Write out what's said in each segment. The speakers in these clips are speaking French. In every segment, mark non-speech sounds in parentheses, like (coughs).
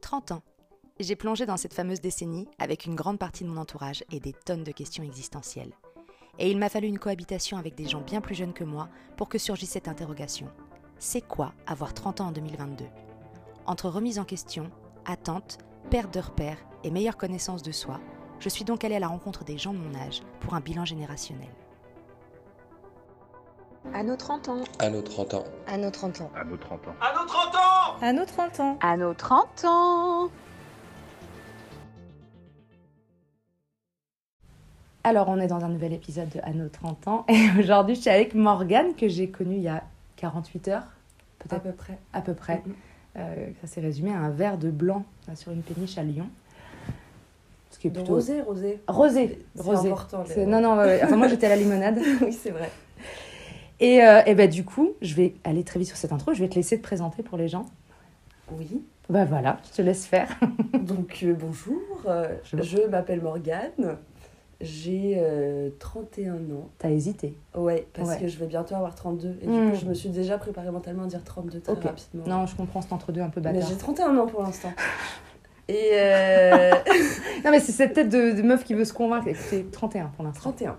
30 ans. J'ai plongé dans cette fameuse décennie avec une grande partie de mon entourage et des tonnes de questions existentielles. Et il m'a fallu une cohabitation avec des gens bien plus jeunes que moi pour que surgisse cette interrogation. C'est quoi avoir 30 ans en 2022 Entre remise en question, attente, perte de repères et meilleure connaissance de soi, je suis donc allée à la rencontre des gens de mon âge pour un bilan générationnel. À nos 30 ans. À nos 30 ans. À nos 30 ans. À nos 30 ans. À nos 30 ans À nos 30 ans. À nos 30 ans. Alors, on est dans un nouvel épisode de À nos 30 ans et (laughs) aujourd'hui, je suis avec Morgane que j'ai connue il y a 48 heures, À peut-être peu près. à peu près. Mhm. Euh, ça s'est résumé à un verre de blanc euh, sur une péniche à Lyon. Ce qui est plutôt... rosé, rosé. Rosé. C'est rosé. important, les- C'est- Non, non, ouais, ouais. Enfin, moi j'étais à la (laughs) limonade. oui, c'est vrai. Et, euh, et bah, du coup, je vais aller très vite sur cette intro. Je vais te laisser te présenter pour les gens. Oui. Bah voilà, je te laisse faire. (laughs) Donc, euh, bonjour. euh, Bonjour. je m'appelle Morgane. J'ai euh, 31 ans. T'as hésité. Ouais, parce Ouais. que je vais bientôt avoir 32. Et Hmm. du coup, je me suis déjà préparée mentalement à dire 32 très Ok. rapidement. Non, je comprends cet entre-deux un peu Mais bâtard. j'ai 31 ans pour l'instant. (laughs) Et euh, (laughs) Non, mais c'est cette tête de, de meuf qui veut se convaincre. Écoutez, 31 pour l'instant. 31.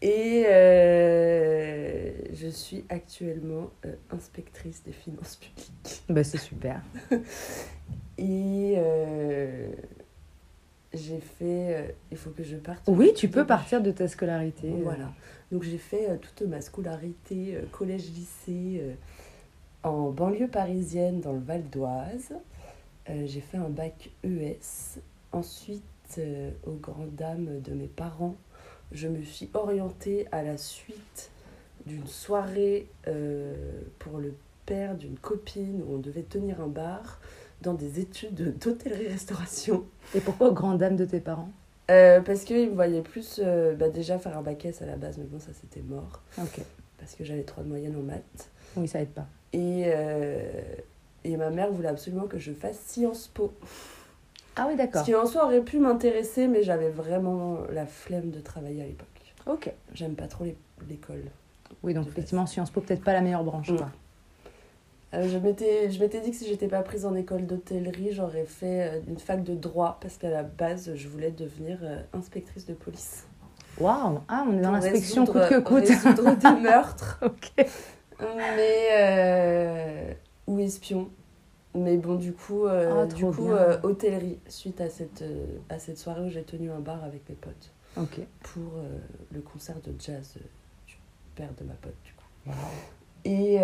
Et euh, je suis actuellement euh, inspectrice des finances publiques. (laughs) Bah, c'est super. Et euh, j'ai fait. il faut que je parte. Oui, tu peux partir de ta scolarité. Voilà. Donc j'ai fait toute ma scolarité collège-lycée en banlieue parisienne dans le Val d'Oise. J'ai fait un bac ES. Ensuite, aux grandes dames de mes parents, je me suis orientée à la suite d'une soirée euh, pour le père d'une copine où on devait tenir un bar dans des études d'hôtellerie-restauration. Et pourquoi aux grandes dames de tes parents? Euh, parce qu'ils me voyaient plus euh, bah, déjà faire un bac S à la base, mais bon, ça c'était mort. Ok. Parce que j'avais 3 de moyenne en maths. Oui, ça aide pas. Et, et ma mère voulait absolument que je fasse Sciences Po. Ah oui, Ce d'accord. qui en soi aurait pu m'intéresser, mais j'avais vraiment la flemme de travailler à l'époque. Ok. J'aime pas trop l'école. Oui, donc effectivement, Sciences Po, peut-être pas la meilleure branche. Mm. Quoi. Euh, je m'étais dit que si j'étais pas prise en école d'hôtellerie, j'aurais fait euh, une fac de droit, parce qu'à la base, je voulais devenir euh, inspectrice de police. Waouh Ah, on est dans l'inspection coûte que coûte. résoudre des (laughs) meurtres. ok. Mais. euh, ou espion. Mais bon, du coup, euh, Ah, du coup euh, hôtellerie, suite à cette, euh, à cette soirée où j'ai tenu un bar avec mes potes pour le concert de jazz du père de ma pote, du coup. Et,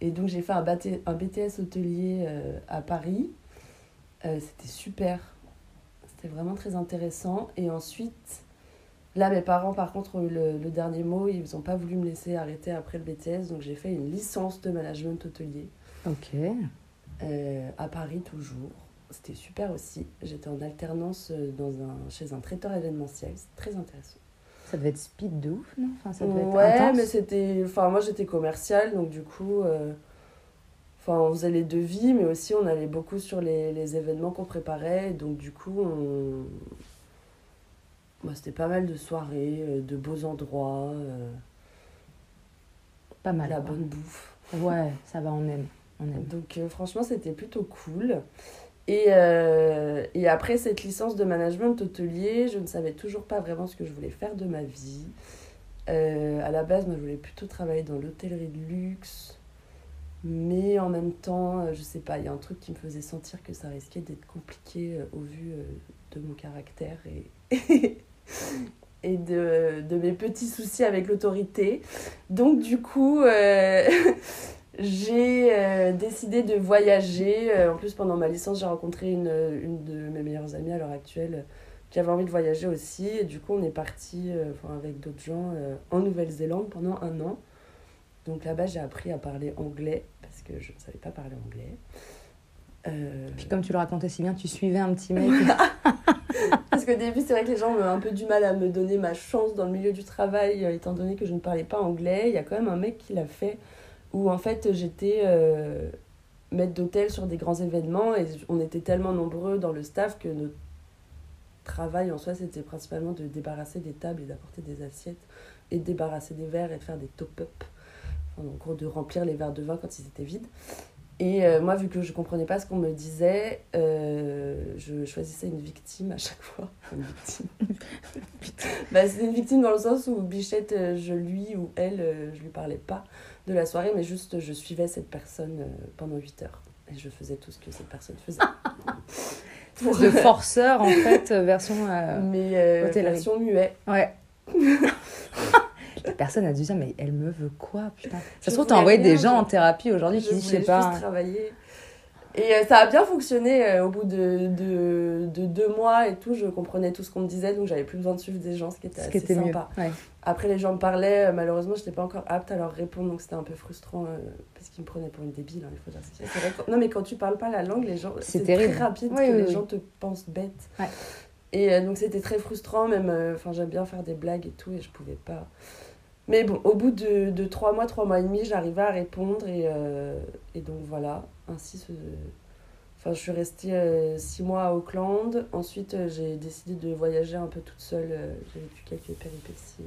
et donc, j'ai fait un, BT un BTS hôtelier à Paris. C'était super. C'était vraiment très intéressant. Et ensuite, là, mes parents, par contre, ont eu le, le dernier mot. Ils n'ont pas voulu me laisser arrêter après le BTS. Donc, j'ai fait une licence de management hôtelier Ok. Euh, à Paris, toujours. C'était super aussi. J'étais en alternance euh, dans un, chez un traiteur événementiel. C'est très intéressant. Ça devait être speed de ouf, non? Enfin, ça devait être intense. mais c'était. Enfin, moi j'étais commerciale, donc du coup. euh, Enfin, on faisait les devis, mais aussi on allait beaucoup sur les, les événements qu'on préparait. Donc, du coup, on. Moi, c'était pas mal de soirées, de beaux endroits, euh, Pas mal. la quoi. bonne bouffe. Ouais, ça va, on aime. Donc, euh, franchement, c'était plutôt cool. Et, euh, et après cette licence de management hôtelier, je ne savais toujours pas vraiment ce que je voulais faire de ma vie. Euh, à la base, moi, je voulais plutôt travailler dans l'hôtellerie de luxe. Mais en même temps, euh, je sais pas, il y a un truc qui me faisait sentir que ça risquait d'être compliqué au vu de mon caractère et, (laughs) et de, de mes petits soucis avec l'autorité. Donc, du coup, (laughs) j'ai euh, décidé de voyager. Euh, en plus, pendant ma licence, j'ai rencontré une, une de mes meilleures amies à l'heure actuelle euh, qui avait envie de voyager aussi. Et du coup, on est parti euh, enfin, avec d'autres gens euh, en Nouvelle-Zélande pendant un an. Donc là-bas, j'ai appris à parler anglais parce que je ne savais pas parler anglais. Euh, Puis comme tu le racontais si bien, tu suivais un petit mec. (laughs) Parce qu'au début, c'est vrai que les gens ont un peu du mal à me donner ma chance dans le milieu du travail, étant donné que je ne parlais pas anglais. Il y a quand même un mec qui l'a fait, où en fait j'étais euh, maître d'hôtel sur des grands événements, et on était tellement nombreux dans le staff que notre travail en soi, c'était principalement de débarrasser des tables et d'apporter des assiettes, et de débarrasser des verres et de faire des top-up. En gros, de remplir les verres de vin quand ils étaient vides. Et euh, moi, vu que je comprenais pas ce qu'on me disait, euh, je choisissais une victime à chaque fois. (laughs) Une victime. (laughs) bah, c'est une victime dans le sens où Bichette, euh, je lui ou elle, je lui parlais pas de la soirée, mais juste je suivais cette personne pendant 8 heures. Et je faisais tout ce que cette personne faisait. (laughs) De forceur, en fait, version. euh, mais version muet. Ouais. La (laughs) personne a dû dire, mais elle me veut quoi, putain? Ça se trouve, t'as envoyé des gens en thérapie aujourd'hui qui disent, je sais pas. travailler. Et euh, ça a bien fonctionné euh, au bout de, de, de deux mois et tout. Je comprenais tout ce qu'on me disait, donc j'avais plus besoin de suivre des gens, ce qui était Ce qui assez était mieux. sympa. Ouais. Après, les gens me parlaient, euh, malheureusement, je n'étais pas encore apte à leur répondre, donc c'était un peu frustrant parce qu'ils me prenaient pour une débile. hein, il faut dire vrai Non, mais quand tu parles pas la langue, les gens, C'est très rapide Oui, que oui, les oui. gens te pensent bête. Ouais. Et donc c'était très frustrant, même. Enfin, j'aime bien faire des blagues et tout, et je pouvais pas. Mais bon, au bout de, de trois mois, trois mois et demi, j'arrivais à répondre, et, euh, et donc voilà. Ainsi, ce... enfin, je suis restée euh, six mois à Auckland. Ensuite, euh, j'ai décidé de voyager un peu toute seule. euh, j'ai vécu quelques péripéties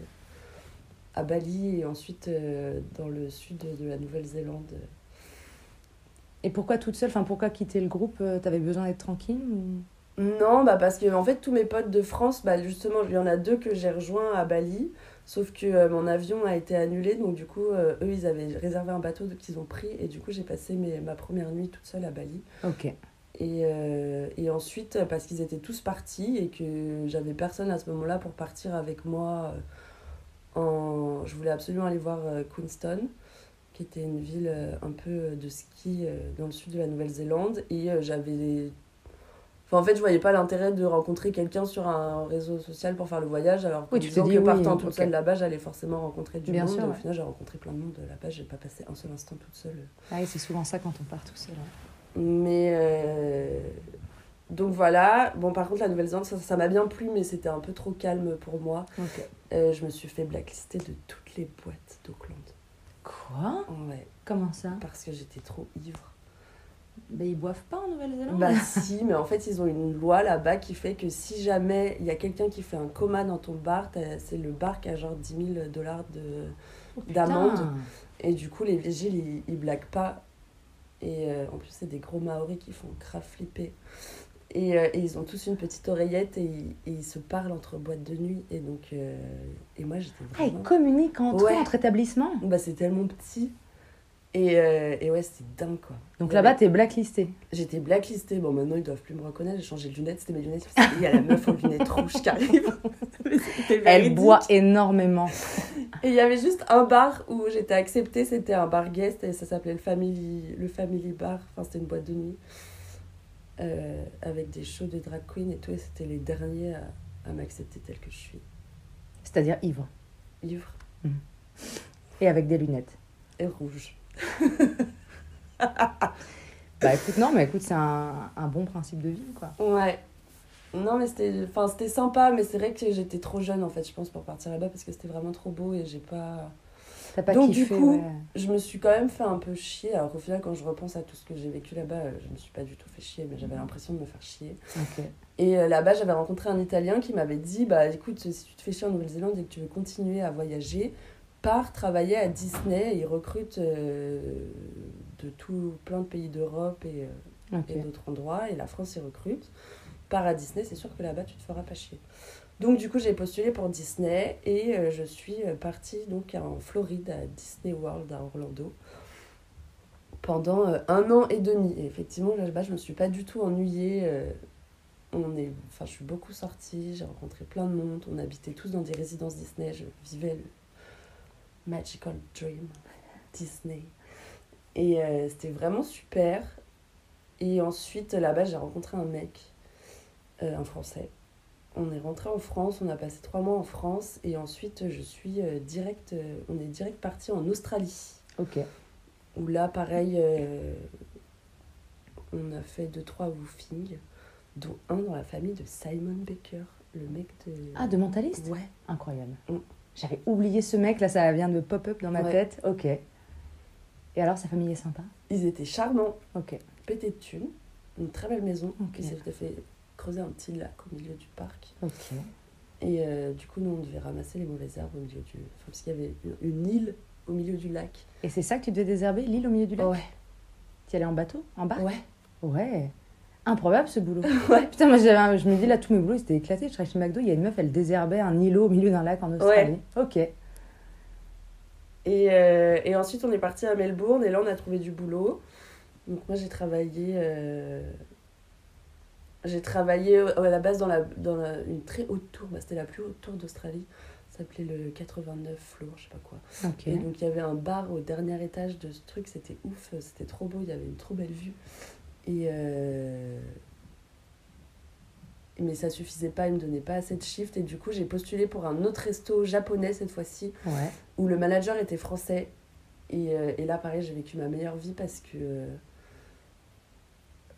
à Bali, et ensuite dans le sud de la Nouvelle-Zélande. Et pourquoi toute seule? Enfin, pourquoi quitter le groupe? T'avais besoin d'être tranquille ou... Non, bah parce que en fait tous mes potes de France, bah justement, il y en a deux que j'ai rejoints à Bali, sauf que euh, mon avion a été annulé, donc du coup euh, eux ils avaient réservé un bateau qu'ils ont pris et du coup j'ai passé mes, ma première nuit toute seule à Bali. Ok. Et, euh, et ensuite parce qu'ils étaient tous partis et que j'avais personne à ce moment-là pour partir avec moi, en... je voulais absolument aller voir Queenstown qui était une ville un peu de ski dans le sud de la Nouvelle-Zélande et j'avais Enfin, en fait, je voyais pas l'intérêt de rencontrer quelqu'un sur un réseau social pour faire le voyage, alors Oui, tu te dis que oui, partant toute ok. seule là-bas, j'allais forcément rencontrer du Bien monde. sûr, au final, j'ai rencontré plein de monde là-bas, j'ai pas passé un seul instant toute seule. Ah c'est souvent ça quand on part tout seul. Mais euh, donc voilà. Bon, par contre, la Nouvelle-Zélande, ça ça m'a bien plu, mais c'était un peu trop calme pour moi. Euh, je me suis fait blacklister de toutes les boîtes d'Auckland. Quoi? Ouais, Comment ça? Parce que j'étais trop ivre. Bah, ils boivent pas en Nouvelle-Zélande Bah si, mais en fait, ils ont une loi là-bas qui fait que si jamais il y a quelqu'un qui fait un coma dans ton bar, c'est le bar qui a genre 10 000 dollars. Oh, d'amende. Et du coup, les vigiles, ils, ils blaguent pas. Et euh, en plus, c'est des gros Maoris qui font grave flipper. Et, euh, et ils ont tous une petite oreillette et, ils- et ils se parlent entre boîtes de nuit. Et donc, euh, et moi, j'étais Ah, ils vraiment... communiquent entre, Ouais. eux, entre établissements Bah, c'est tellement petit. Et, euh, et ouais, c'était dingue, quoi. Donc là-bas, t'es blacklisté. J'étais blacklistée. Bon, maintenant, ils doivent plus me reconnaître. J'ai changé de lunettes. C'était mes lunettes. Il y a la meuf aux lunettes rouges qui arrive. (laughs) Elle boit énormément. Et il y avait juste un bar où j'étais acceptée. C'était un bar guest et ça s'appelait le Family, le Family Bar. Enfin, c'était une boîte de nuit. Euh, avec des shows de drag queen et tout. Et c'était les derniers à, à m'accepter telle que je suis. C'est-à-dire ivre. Ivre Et avec des lunettes. et rouge. Bah écoute, non, mais écoute, c'est un, un bon principe de vie, quoi. Ouais. Non, mais c'était enfin, c'était sympa. Mais c'est vrai que j'étais trop jeune, en fait, je pense, pour partir là-bas. Parce que c'était vraiment trop beau et j'ai pas... T'as pas Donc, kiffé, du coup, ouais. je me suis quand même fait un peu chier. Alors qu'au final, quand je repense à tout ce que j'ai vécu là-bas, euh, je me suis pas du tout fait chier, mais j'avais l'impression de me faire chier. Et euh, là-bas, j'avais rencontré un Italien qui m'avait dit Bah écoute, si tu te fais chier en Nouvelle-Zélande et que tu veux continuer à voyager, pars travailler à Disney. Ils recrutent euh, de tout plein de pays d'Europe et, euh, et d'autres endroits. Et la France, ils recrutent. Pars à Disney, c'est sûr que là-bas, tu te feras pas chier. Donc, du coup, j'ai postulé pour Disney et euh, je suis partie donc, en Floride, à Disney World, à Orlando, pendant euh, un an et demi. Et effectivement, là-bas, je me suis pas du tout ennuyée. euh, on est, enfin, je suis beaucoup sortie, j'ai rencontré plein de monde, on habitait tous dans des résidences Disney, je vivais magical dream Disney. Et euh, c'était vraiment super. Et ensuite, là-bas, j'ai rencontré un mec, euh, un Français. On est rentré en France, on a passé trois mois en France, et ensuite, je suis euh, direct, on est direct parti en Australie. Ok. Où là, pareil, on a fait deux, trois woofings, dont un dans la famille de Simon Baker, le mec de... Ah, de mentaliste? Ouais. Incroyable. Mm. J'avais oublié ce mec, là, ça vient de pop-up dans ma Ouais. tête. Ok. Et alors, sa famille est sympa? Ils étaient charmants, Ok. pétés de thunes, une très belle maison. Ok. Ils s'étaient fait creuser un petit lac au milieu du parc. Ok. Et euh, du coup, nous, on devait ramasser les mauvaises herbes au milieu du... Enfin, parce qu'il y avait une, une île au milieu du lac. Et c'est ça que tu devais désherber, l'île au milieu du lac? Ouais. Tu y allais en bateau? En barque? Ouais. Ouais. Improbable ce boulot. (laughs) Ouais. Putain, moi un- je me dis là, tous mes boulots ils étaient éclatés. Je travaillais chez McDo, il y a une meuf, elle désherbait un îlot au milieu d'un lac en Australie. Ok. Et, euh, et ensuite, on est parti à Melbourne et là, on a trouvé du boulot. Donc, moi, j'ai travaillé. euh, J'ai travaillé euh, à la base dans, la, dans la- une très haute tour. Bah, C'était la plus haute tour d'Australie. Ça s'appelait le 89 floor, je sais pas quoi. Et donc, il y avait un bar au dernier étage de ce truc. C'était ouf. C'était trop beau. Il y avait une trop belle vue. Et. euh, Mais ça suffisait pas. Il me donnait pas assez de shift. Et du coup, j'ai postulé pour un autre resto japonais cette fois-ci Ouais. où le manager était français. Et, euh, et là, pareil, j'ai vécu ma meilleure vie parce que.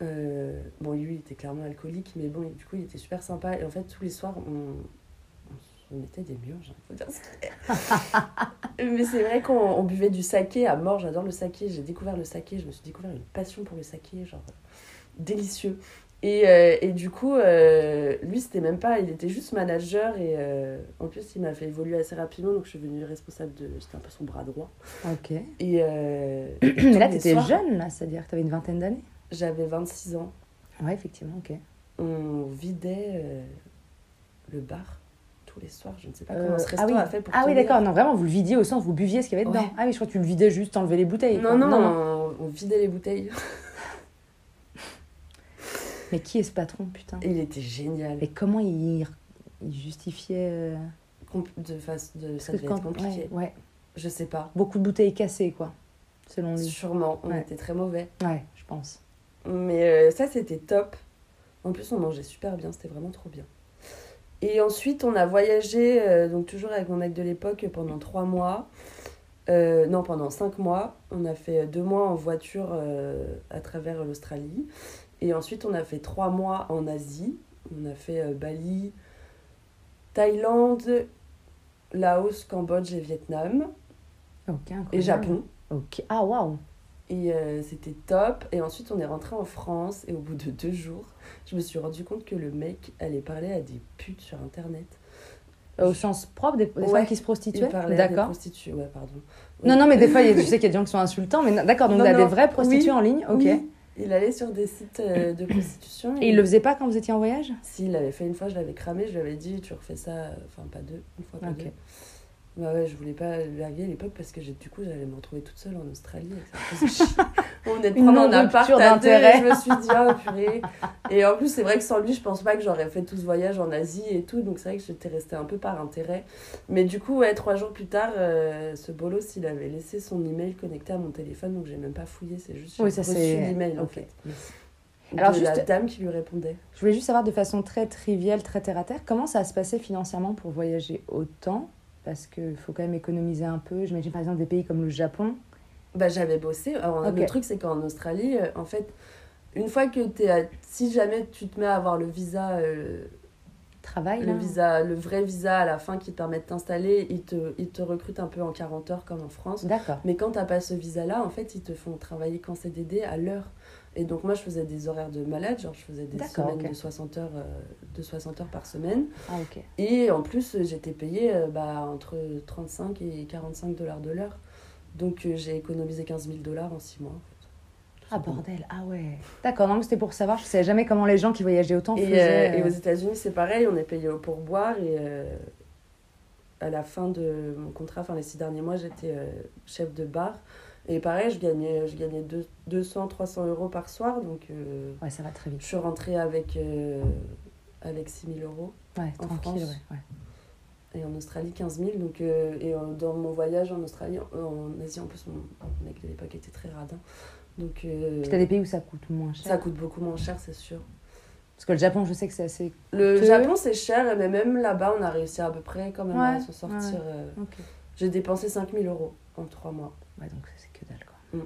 euh, bon, lui, il était clairement alcoolique, mais bon, du coup, il était super sympa. Et en fait, tous les soirs, on, on, était des murges, il faut dire ce mais c'est vrai qu'on on buvait du saké à mort. J'adore le saké. J'ai découvert le saké. Je me suis découvert une passion pour le saké, genre délicieux. Et, euh, et du coup, euh, lui, c'était même pas. Il était juste manager. Et euh, en plus, il m'a fait évoluer assez rapidement. Donc, je suis devenue responsable de. J'étais un peu son bras droit. Ok. Et. (clears throat) Mais là, t'étais jeune, là, c'est-à-dire que t'avais une vingtaine d'années J'avais 26 ans. Ouais, effectivement, ok. On vidait le bar tous les soirs. Je ne sais pas Euh, comment ce resto ah oui, a fait pour ah oui d'accord, non, vraiment, vous le vidiez au sens, vous buviez ce qu'il y avait dedans. Ouais. Ah oui, je crois que tu le vidais juste, enlever les bouteilles. quoi. Non, non, On, on vidait les bouteilles. (laughs) Mais qui est ce patron, putain? Il était génial. Et comment il, il justifiait. euh, Com- De face, de, ça devait quand- être compliqué. Ouais, ouais. Je sais pas. Beaucoup de bouteilles cassées, quoi, selon lui. Sûrement. On Ouais. était très mauvais. Ouais, je pense. Mais euh, ça, c'était top. En plus, on mangeait super bien. C'était vraiment trop bien. Et ensuite, on a voyagé, euh, donc toujours avec mon mec de l'époque, pendant trois mois. Euh, non, pendant cinq mois. On a fait deux mois en voiture euh, à travers l'Australie. Et ensuite, on a fait trois mois en Asie. On a fait euh, Bali, Thaïlande, Laos, Cambodge et Vietnam. Et Japon. Ah, waouh Et euh, c'était top. Et ensuite, on est rentré en France. Et au bout de deux jours, je me suis rendu compte que le mec allait parler à des putes sur Internet. Euh, Au sens propre, des, des Ouais, femmes qui se prostituaient D'accord. prostituées. Ouais, pardon. Non, non, mais des fois, il y a- (laughs) tu sais qu'il y a des gens qui sont insultants, mais d'accord, donc il y a des vraies prostituées oui, en ligne, ok. Oui, il allait sur des sites euh, de prostitution. Et il le faisait pas quand vous étiez en voyage? Si, il l'avait fait une fois, je l'avais cramé. Je lui avais dit, tu refais ça. Enfin, pas deux. Une fois, pas Ok. deux. Bah ouais, je voulais pas le larguer à l'époque parce que du coup, j'allais me retrouver toute seule en Australie. On est prendre un appart à deux. et Je me suis dit, oh purée. Et en plus, c'est vrai que sans lui, je pense pas que j'aurais fait tout ce voyage en Asie et tout. Donc c'est vrai que j'étais restée un peu par intérêt. Mais du coup, ouais, trois jours plus tard, euh, ce bolos, il avait laissé son email connecté à mon téléphone. Donc j'ai même pas fouillé. C'est juste Oui, ça reçu l'email en Ok. fait. De Alors, la juste- dame qui lui répondait. Je voulais juste savoir de façon très triviale, très terre à terre, comment ça se passait financièrement pour voyager autant Parce qu'il faut quand même économiser un peu. J'imagine par exemple des pays comme le Japon. Bah, j'avais bossé. Alors, le truc, c'est qu'en Australie, euh, en fait, une fois que tu es. Si jamais tu te mets à avoir le visa, euh, Travail, le, là visa, le vrai visa à la fin qui te permet de t'installer, ils te, ils te recrutent un peu en 40 heures comme en France. D'accord. Mais quand t'as pas ce visa-là, en fait, ils te font travailler qu'en CDD à l'heure. Et donc, moi, je faisais des horaires de malade, genre, je faisais des semaines de, 60 heures, euh, de 60 heures par semaine. Ah, ok. Et en plus, j'étais payée euh, bah, entre 35 et 45 dollars de l'heure. Donc, euh, j'ai économisé 15 000 dollars en 6 mois. Ah, bordel. Ah, ouais. D'accord, non, mais c'était pour savoir. Je savais jamais comment les gens qui voyageaient autant Et, faisaient. et aux États-Unis, c'est pareil, on est payé au pourboire. Et à la fin de mon contrat, enfin les six derniers mois, j'étais chef de bar. Et pareil, je gagnais, je gagnais deux- 200, 300 euros par soir. Donc, euh, Ouais, ça va très vite. je suis rentrée avec, euh, avec 6 000 euros. Ouais, en tranquille, France. ouais. ouais. Et en Australie, 15 000. Donc, euh, et euh, dans mon voyage en Australie, en, Asie, en plus, mon mec de l'époque était très radin. Donc, euh, Puis t'as des pays où ça coûte moins cher. ça coûte beaucoup moins cher, c'est sûr. Parce que le Japon, je sais que c'est assez. Le. Japon, c'est cher, mais même là-bas, on a réussi à peu près quand même à Ouais, s'en sortir. ouais. euh, Ok. J'ai dépensé 5000 euros en 3 mois. Ouais, donc que dalle, quoi. Mm.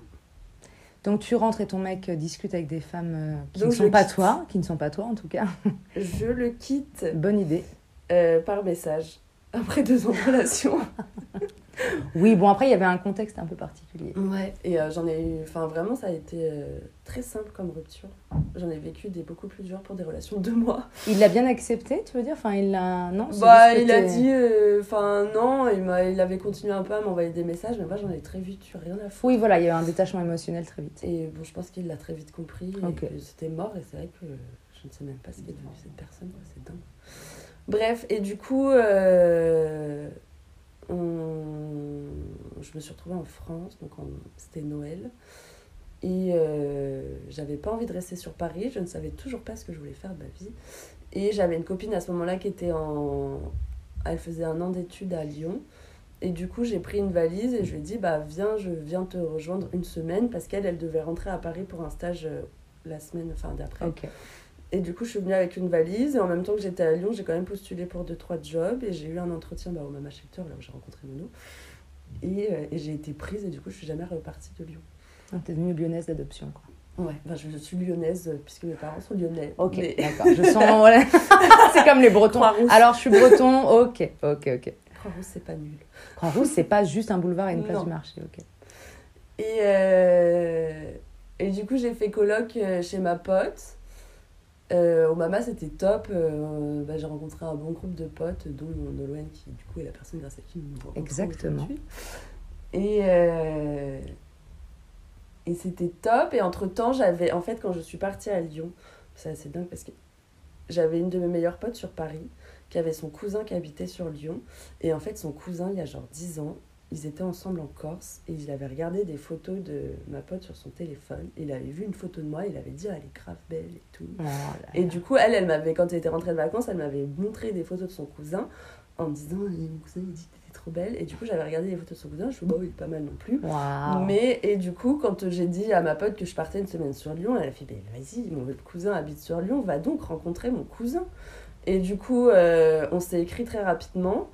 Donc tu rentres et ton mec euh, discute avec des femmes euh, qui Donc ne sont pas quitte. toi, qui ne sont pas toi en tout cas. (laughs) Je le quitte Bonne idée. euh, par message après deux ans de relation. (laughs) (laughs) Oui, bon, après, il y avait un contexte un peu particulier. Ouais, et euh, j'en ai eu. Enfin, vraiment, ça a été euh, très simple comme rupture. J'en ai vécu des beaucoup plus dures pour des relations de mois. Il l'a bien accepté, tu veux dire? Enfin, il l'a. Non Bah, il a dit. euh, Enfin, non, il, m'a, il avait continué un peu à m'envoyer des messages, mais moi, j'en ai très vite eu rien à foutre. Oui, voilà, il y a eu un détachement émotionnel très vite. Et bon, je pense qu'il l'a très vite compris. et Ok. que c'était mort, et c'est vrai que je ne sais même pas ce qui est devenu cette personne, quoi, c'est dingue. Bref, et du coup, euh, je me suis retrouvée en France, donc c'était Noël. Et euh, j'avais pas envie de rester sur Paris, je ne savais toujours pas ce que je voulais faire de ma vie. Et j'avais une copine à ce moment-là qui était en. Elle faisait un an d'études à Lyon. Et du coup, j'ai pris une valise et je lui ai dit Bah, viens, je viens te rejoindre une semaine parce qu'elle, elle devait rentrer à Paris pour un stage euh, la semaine, enfin d'après. Et du coup, je suis venue avec une valise et en même temps que j'étais à Lyon, j'ai quand même postulé pour deux trois jobs et j'ai eu un entretien bah, au Mama Shelter, là où j'ai rencontré Nono. Et, euh, et j'ai été prise et du coup, je suis jamais repartie de Lyon. Donc, t'es devenue lyonnaise d'adoption, quoi. Ouais, enfin, je, je suis lyonnaise euh, puisque mes parents sont lyonnais. Ok, Mais- d'accord. Je sens. (laughs) c'est comme les Bretons. Alors, je suis breton. Ok, ok, ok. Croix-Rousse, c'est pas nul. Croix-Rousse, c'est pas juste un boulevard et une place du marché. Ok. Et, euh, et du coup, j'ai fait coloc euh, chez ma pote. Euh, au Mama, c'était top. Euh, bah, j'ai rencontré un bon groupe de potes, dont Nolwenn, qui du coup est la personne grâce à qui nous rencontrons Exactement. aujourd'hui. Et, euh, et c'était top. Et entre-temps, j'avais... En fait, quand je suis partie à Lyon, c'est assez dingue parce que j'avais une de mes meilleures potes sur Paris qui avait son cousin qui habitait sur Lyon. Et en fait, son cousin, il y a genre 10 ans, ils étaient ensemble en Corse et il avait regardé des photos de ma pote sur son téléphone. Il avait vu une photo de moi, il avait dit, Ah, elle est grave belle et tout. Oh là Et du coup, elle, elle m'avait, quand elle était rentrée de vacances, elle m'avait montré des photos de son cousin en me disant, Eh, mon cousin, il dit que t'étais trop belle. Et du coup, j'avais regardé les photos de son cousin, je me suis dit, bon, il est pas mal non plus. Mais, et du coup, quand j'ai dit à ma pote que je partais une semaine sur Lyon, elle a fait, ben vas-y, mon cousin habite sur Lyon, va donc rencontrer mon cousin. Et du coup, euh, on s'est écrit très rapidement.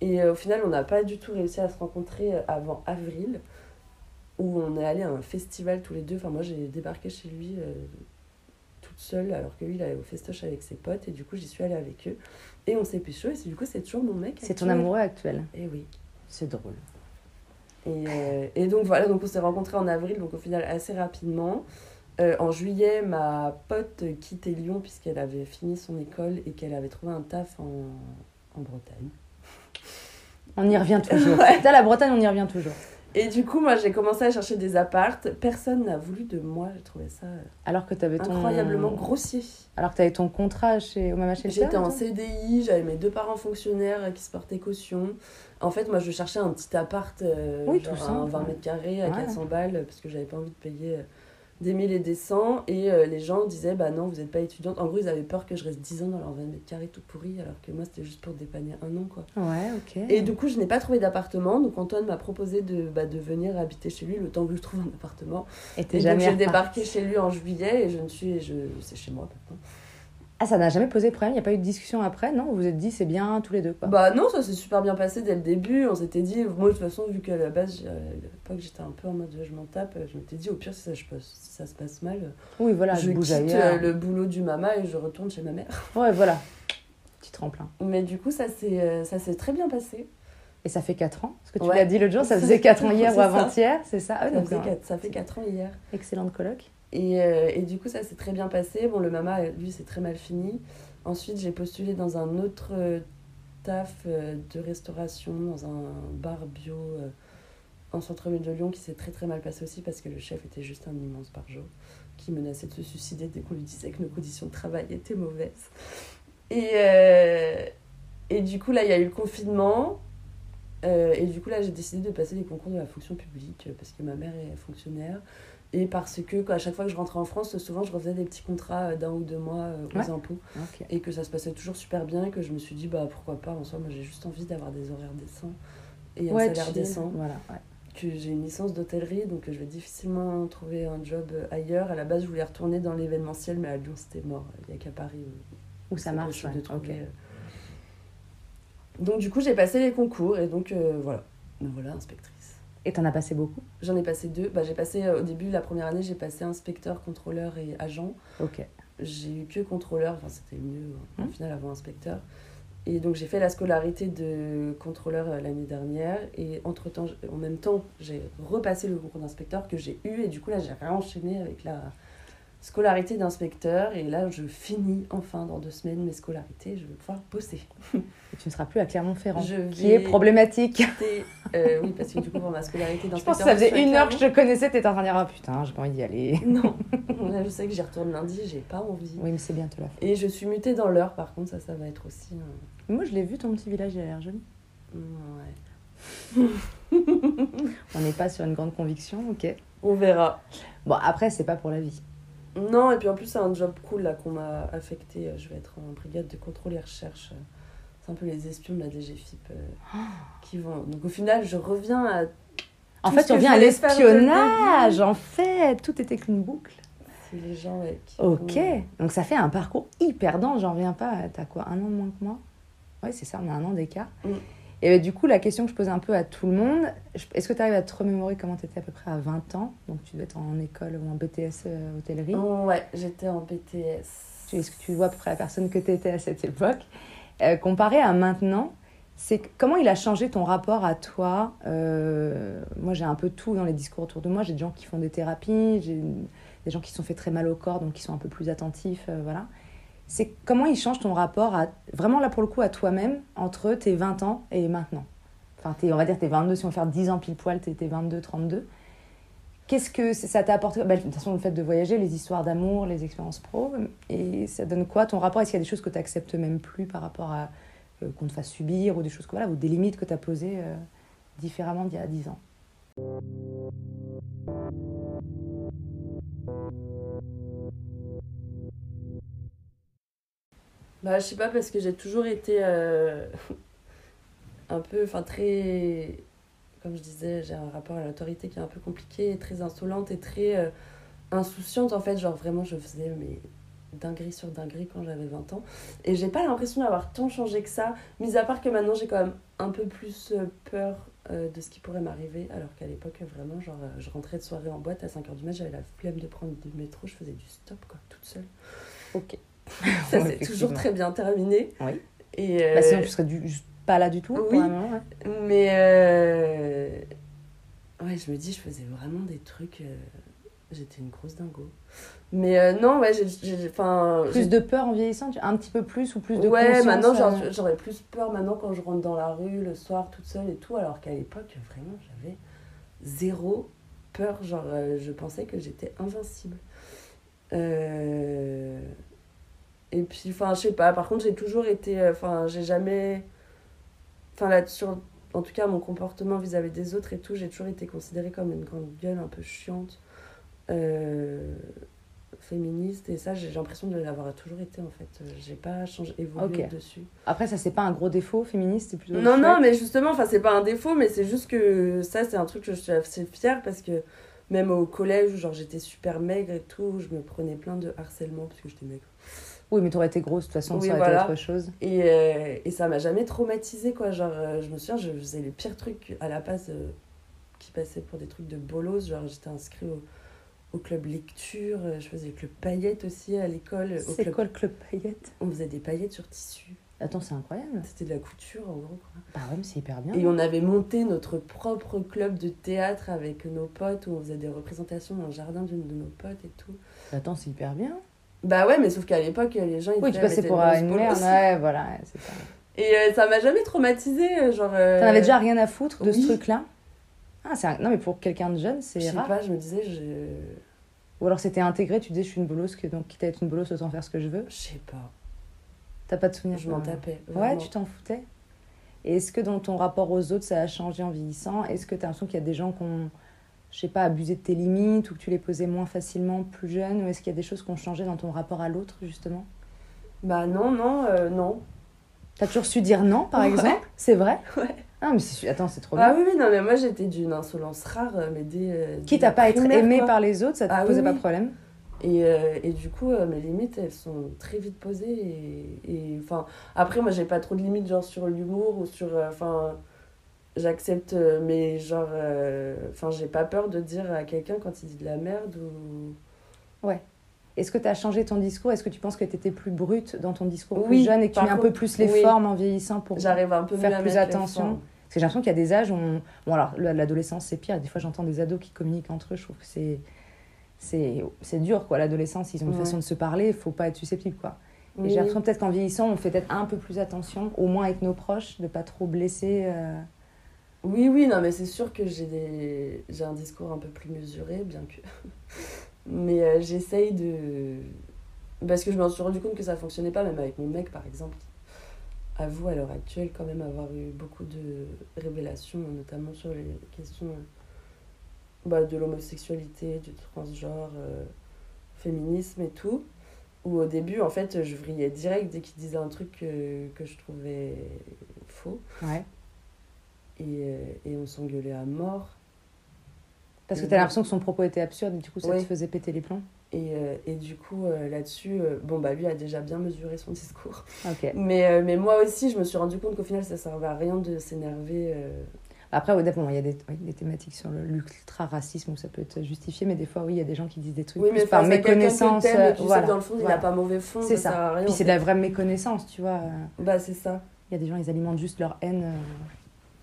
Et euh, au final, on n'a pas du tout réussi à se rencontrer euh, avant avril, où on est allé à un festival tous les deux. Enfin, moi, j'ai débarqué chez lui euh, toute seule, alors que lui, il allait au festoche avec ses potes. Et du coup, j'y suis allée avec eux. Et on s'est pécho. Et du coup, c'est toujours mon mec. C'est ton amoureux actuel. Et oui. C'est drôle. Et, euh, et donc voilà, donc on s'est rencontrés en avril, donc au final assez rapidement. Euh, en juillet, ma pote quittait Lyon puisqu'elle avait fini son école et qu'elle avait trouvé un taf en, en Bretagne. On y revient toujours. (laughs) Ouais. T'as la Bretagne, on y revient toujours. Et du coup, moi j'ai commencé à chercher des appartes. Personne n'a voulu de moi, j'ai trouvé ça euh, Alors que t'avais ton. incroyablement grossier. Alors que t'avais ton contrat chez au Mama Shelter. J'étais en CDI, j'avais mes deux parents fonctionnaires euh, qui se portaient caution. En fait, moi je cherchais un petit appart, euh, Oui, genre tout un simple, 20 ouais. mètres carrés à Ouais. 400 balles, parce que j'avais pas envie de payer euh, des mille et des cents. Et euh, les gens disaient, bah non, vous n'êtes pas étudiante. En gros, ils avaient peur que je reste 10 ans dans leur 20 mètres carrés tout pourri, alors que moi c'était juste pour dépanner un an quoi. Ouais, ok. Et du coup, je n'ai pas trouvé d'appartement, donc Antoine m'a proposé de, bah, de venir habiter chez lui le temps que je trouve un appartement. Et Et donc j'ai débarqué chez lui en juillet et je ne suis, je, c'est chez moi maintenant. Ah, ça n'a jamais posé problème. Il n'y a pas eu de discussion après, non? Vous vous êtes dit c'est bien tous les deux quoi. Bah non, ça s'est super bien passé dès le début. On s'était dit, moi de toute façon, vu qu'à la base, j'ai- à l'époque j'étais un peu en mode je m'en tape, je m'étais dit au pire si ça, je passe- si ça se passe mal, oui, voilà, je je bouge quitte ailleurs. euh, le boulot du mama et je retourne chez ma mère. (laughs) Ouais, voilà. Petit tremplin. Mais du coup, ça s'est euh, très bien passé. Et ça fait 4 ans? Parce que tu Ouais. l'as dit l'autre jour, ça (laughs) faisait 4 ans hier ou avant-hier, c'est ça? Ah, Ça, donc, fait euh, quatre, ça fait 4 ans hier. Excellente coloc. Et, euh, et du coup, ça s'est très bien passé. Bon, le mama, lui, c'est très mal fini. Ensuite, j'ai postulé dans un autre euh, taf euh, de restauration, dans un bar bio en centre-ville de Lyon qui s'est très très mal passé aussi parce que le chef était juste un immense barjo qui menaçait de se suicider dès qu'on lui disait que nos conditions de travail étaient mauvaises. Et, et du coup, là, il y a eu le confinement. Euh, et du coup, là, j'ai décidé de passer les concours de la fonction publique euh, parce que ma mère est fonctionnaire. Et parce que quoi, à chaque fois que je rentrais en France, souvent je refaisais des petits contrats euh, d'un ou deux mois euh, aux Ouais. impôts. Et que ça se passait toujours super bien. Et que je me suis dit, bah pourquoi pas, en soi, moi j'ai juste envie d'avoir des horaires décents et un Ouais, salaire décent. Voilà, ouais. Que j'ai une licence d'hôtellerie, donc je vais difficilement trouver un job ailleurs. À la base, je voulais retourner dans l'événementiel, mais à Lyon c'était mort. Il n'y a qu'à Paris où Où ça marche, de trouver, euh. Donc du coup, j'ai passé les concours et donc euh, voilà. Me voilà inspectrice. Et t'en as passé beaucoup? J'en ai passé deux. Bah, j'ai passé euh, au début, la première année, j'ai passé inspecteur, contrôleur et agent. Ok. J'ai eu que contrôleur, enfin c'était mieux euh, au Hmm. final avant inspecteur. Et donc j'ai fait la scolarité de contrôleur euh, l'année dernière. Et entre-temps, j- en même temps, j'ai repassé le concours d'inspecteur que j'ai eu. Et du coup, là, j'ai réenchaîné avec la scolarité d'inspecteur. Et là, je finis enfin dans deux semaines mes scolarités. Je vais pouvoir bosser. (laughs) Et tu ne seras plus à Clermont-Ferrand, Je qui est problématique. Euh, oui, parce que du coup, pour ma scolarité Je d'inspecteur... pense que ça faisait je une heure que je te connaissais, t'étais en train de dire, ah putain, j'ai pas envie d'y aller. Non, (laughs) là, je sais que j'y retourne lundi, j'ai pas envie. Oui, mais c'est bientôt là. Et je suis mutée dans l'heure, par contre, ça, ça va être aussi... un- Moi, je l'ai vu, ton petit village, il a l'air joli. Ouais. (laughs) On n'est pas sur une grande conviction, ok. On verra. Bon, après, c'est pas pour la vie. Non, et puis en plus, c'est un job cool là qu'on m'a affecté. Je vais être en brigade de contrôle et recherche. C'est un peu les espions de la DGFIP euh, qui vont. Donc au final, je reviens à. En fait, tu reviens à l'espionnage, en fait. Tout était qu'une boucle. C'est les gens ouais, qui. Ok. vont- Donc, ça fait un parcours hyper dense, j'en reviens pas. T'as quoi, un an de moins que moi? Oui, c'est ça, on a un an d'écart. Mm. Et bah, du coup, la question que je pose un peu à tout le monde, est-ce que tu arrives à te remémorer comment tu étais à peu près à 20 ans? Donc, tu devais être en école ou en BTS euh, hôtellerie. Oh, ouais, j'étais en BTS. Est-ce que tu vois à peu près la personne que tu étais à cette époque Euh, Comparé à maintenant, c'est comment il a changé ton rapport à toi? Euh, Moi, j'ai un peu tout dans les discours autour de moi. J'ai des gens qui font des thérapies, j'ai des gens qui se sont fait très mal au corps, donc qui sont un peu plus attentifs. euh, voilà. C'est comment il change ton rapport à vraiment là pour le coup à toi-même entre tes 20 ans et maintenant. Enfin, t'es- on va dire tes 22, si on veut faire 10 ans pile poil, t'es tes 22, 32. Qu'est-ce que ça t'a apporté Bah, De toute façon, le fait de voyager, les histoires d'amour, les expériences pro. Et ça donne quoi ton rapport? Est-ce qu'il y a des choses que tu même plus par rapport à euh, qu'on te fasse subir ou des choses voilà, ou des limites que tu as posées euh, différemment d'il y a 10 ans? Bah, je sais pas, parce que j'ai toujours été euh, (laughs) un peu, enfin, très. Comme je disais, j'ai un rapport à l'autorité qui est un peu compliqué, très insolente et très euh, insouciante. En fait, genre vraiment, je faisais mes dingueries sur dingueries quand j'avais 20 ans. Et j'ai pas l'impression d'avoir tant changé que ça, mis à part que maintenant j'ai quand même un peu plus euh, peur de ce qui pourrait m'arriver. Alors qu'à l'époque, vraiment, genre, je rentrais de soirée en boîte à 5h du mat, j'avais la flemme de prendre du métro, je faisais du stop, quoi, toute seule. Ok. (laughs) Ça s'est toujours très bien terminé. Oui. Et, euh, Bah, sinon, tu serais du- pas là du tout oui. ouais. Mais euh, ouais, je me dis, je faisais vraiment des trucs. euh, J'étais une grosse dingo. Mais euh, non, ouais, j'ai-. Enfin. Plus de peur en vieillissant tu- Un petit peu plus ou plus de Ouais, maintenant euh, j'aurais plus peur maintenant quand je rentre dans la rue le soir toute seule et tout, alors qu'à l'époque, vraiment, j'avais zéro peur. Genre, euh, je pensais que j'étais invincible. Euh, Et puis, enfin, je sais pas, par contre, j'ai toujours été. euh, Enfin, j'ai jamais. Enfin, là, sur. En tout cas, mon comportement vis-à-vis des autres et tout, j'ai toujours été considérée comme une grande gueule un peu chiante. euh, féministe et ça j'ai l'impression de l'avoir toujours été en fait Euh, j'ai pas changé évolué Ok. dessus Après, ça, c'est pas un gros défaut féministe, c'est plutôt. non non mais justement enfin c'est pas un défaut mais c'est juste que ça c'est un truc que je suis assez fière parce que même au collège où genre j'étais super maigre et tout je me prenais plein de harcèlement parce que j'étais maigre Oui, mais t'aurais été grosse, de toute façon, Oui, ça aurait voilà. été autre chose. et, euh, et ça m'a jamais traumatisée quoi genre euh, je me souviens je faisais les pires trucs à la passe euh, qui passaient pour des trucs de bolos genre j'étais inscrite au, au club lecture euh, je faisais le club paillettes aussi à l'école C'est club quoi le club paillette on faisait des paillettes sur tissu Attends, c'est incroyable. C'était de la couture en gros. Quoi. Bah ouais, c'est hyper bien. Et on avait monté notre propre club de théâtre avec nos potes où on faisait des représentations dans le jardin d'une de nos potes et tout. Attends, c'est hyper bien. Bah ouais, mais sauf qu'à l'époque, les gens ils Oui, tu passais pour euh, une merde. Ouais, voilà, ouais, c'est ça. (laughs) Et euh, ça m'a jamais traumatisé. Genre. euh, T'en avais déjà rien à foutre de oui. ce truc-là? Ah, c'est un- non, mais pour quelqu'un de jeune, Je c'est sais rare. pas, je me disais, je. Ou alors c'était intégré, tu disais je suis une bolosse, donc quitte à être une bolosse, autant faire ce que je veux. Je sais pas. T'as pas de souvenir Je m'en euh, tapais. Ouais, tu t'en foutais? Et est-ce que dans ton rapport aux autres, ça a changé en vieillissant? Est-ce que tu as l'impression qu'il y a des gens qui ont, je sais pas, abusé de tes limites ou que tu les posais moins facilement plus jeune Ou est-ce qu'il y a des choses qui ont changé dans ton rapport à l'autre, justement? Bah non, non, euh, non. T'as toujours su dire non, par Ouais. exemple? C'est vrai? (laughs) Ouais. Ah, mais attends, c'est trop Ah bien. oui, oui, non, mais moi j'étais d'une insolence rare, euh, mais dès. euh, Quitte à pas être primaire, aimé quoi. par les autres, ça te Ah oui, posait pas oui. de problème? Et, euh, et du coup, euh, mes limites, elles sont très vite posées. Et, enfin, après, moi, j'ai pas trop de limites, genre sur l'humour ou sur. Enfin, j'accepte, euh, mais genre. euh, Enfin, j'ai pas peur de dire à quelqu'un quand il dit de la merde ou. Est-ce que tu as changé ton discours? Est-ce que tu penses que tu étais plus brute dans ton discours Oui, plus jeune et que tu mets un peu contre, plus les oui. formes en vieillissant pour J'arrive un peu faire plus attention? Parce que j'ai l'impression qu'il y a des âges où on... Bon, alors, le- l'adolescence, c'est pire. Des fois, j'entends des ados qui communiquent entre eux. Je trouve que c'est... C'est c'est dur, quoi. L'adolescence, ils ont une Ouais. façon de se parler. Il faut pas être susceptible, quoi. Et Oui. j'ai l'impression peut-être qu'en vieillissant, on fait peut-être un peu plus attention, au moins avec nos proches, de pas trop blesser. euh, Oui, oui, non, mais c'est sûr que j'ai des... un discours un peu plus mesuré, bien que. (laughs) mais euh, j'essaye de. Parce que je me suis rendu compte que ça fonctionnait pas, même avec mon mec, par exemple. Avoue à l'heure actuelle, quand même, avoir eu beaucoup de révélations, notamment sur les questions euh, bah, de l'homosexualité, du transgenre, euh, féminisme et tout. Où au début, en fait, je vrillais direct dès qu'il disait un truc que, que je trouvais faux. Ouais. Et, euh, et on s'engueulait à mort. Parce que tu as l'impression que son propos était absurde et du coup, ça Oui. te faisait péter les plombs. Et, euh, et du coup, euh, là-dessus, bon, bah lui a déjà bien mesuré son discours. Ok. (laughs) Mais, mais moi aussi, je me suis rendu compte qu'au final, ça servait à rien de s'énerver. Après, au bon, il y a des, oui, des thématiques sur l'ultra-racisme où ça peut être justifié, mais des fois, oui, il y a des gens qui disent des trucs Oui, mais plus par méconnaissance. euh, tu voilà, dans le fond, il voilà. n'a pas mauvais fond, C'est ça. Puis c'est de la vraie méconnaissance, tu vois. Bah, c'est ça. Il y a des gens, ils alimentent juste leur haine euh,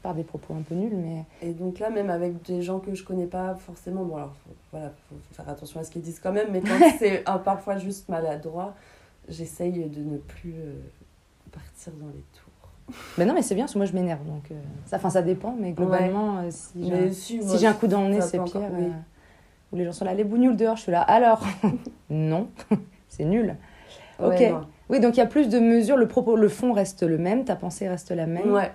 par des propos un peu nuls, mais Et donc là, même avec des gens que je connais pas forcément, bon, alors, faut, voilà, faut faire attention à ce qu'ils disent quand même, mais quand (laughs) c'est parfois juste maladroit, j'essaye de ne plus euh, partir dans les tours. (laughs) Mais non, mais c'est bien, parce que moi je m'énerve. Donc, euh, ça, enfin, ça dépend, mais globalement, euh, si j'ai un- si, si moi, j'ai un coup dans le nez, c'est pire. oui. où les gens sont là, les bougnoules dehors, je suis là, alors? (laughs) Non, c'est nul. Ouais, ok. non. Oui, donc il y a plus de mesures, le propos, le fond reste le même, ta pensée reste la même. Ouais.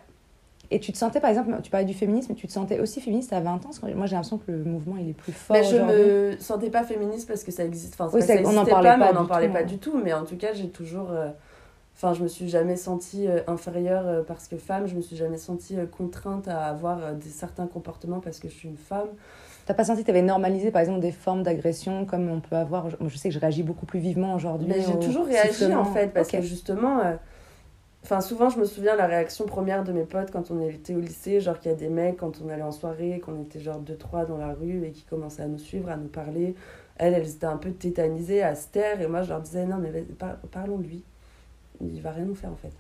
Et tu te sentais, par exemple, tu parlais du féminisme, tu te sentais aussi féministe à 20 ans? Parce que Moi j'ai l'impression que le mouvement il est plus fort Mais je aujourd'hui. me sentais pas féministe parce que ça existe. Enfin, Oui, c'est- ça on n'en parlait pas, mais pas on n'en du parlait tout, pas ouais. du tout. Mais en tout cas, j'ai toujours. euh, Enfin, je me suis jamais sentie euh, inférieure euh, parce que femme. Je me suis jamais sentie contrainte à avoir des certains comportements parce que je suis une femme. T'as pas senti que tu avais normalisé par exemple des formes d'agression comme on peut avoir? Moi je sais que je réagis beaucoup plus vivement aujourd'hui. Mais j'ai au toujours réagi en fait parce que justement. Enfin, souvent, je me souviens la réaction première de mes potes quand on était au lycée, genre qu'il y a des mecs quand on allait en soirée, qu'on était genre deux trois dans la rue et qui commençaient à nous suivre, à nous parler. Elles, elles étaient un peu tétanisées, à se taire, et moi je leur disais non mais parlons de lui, il va rien nous faire en fait.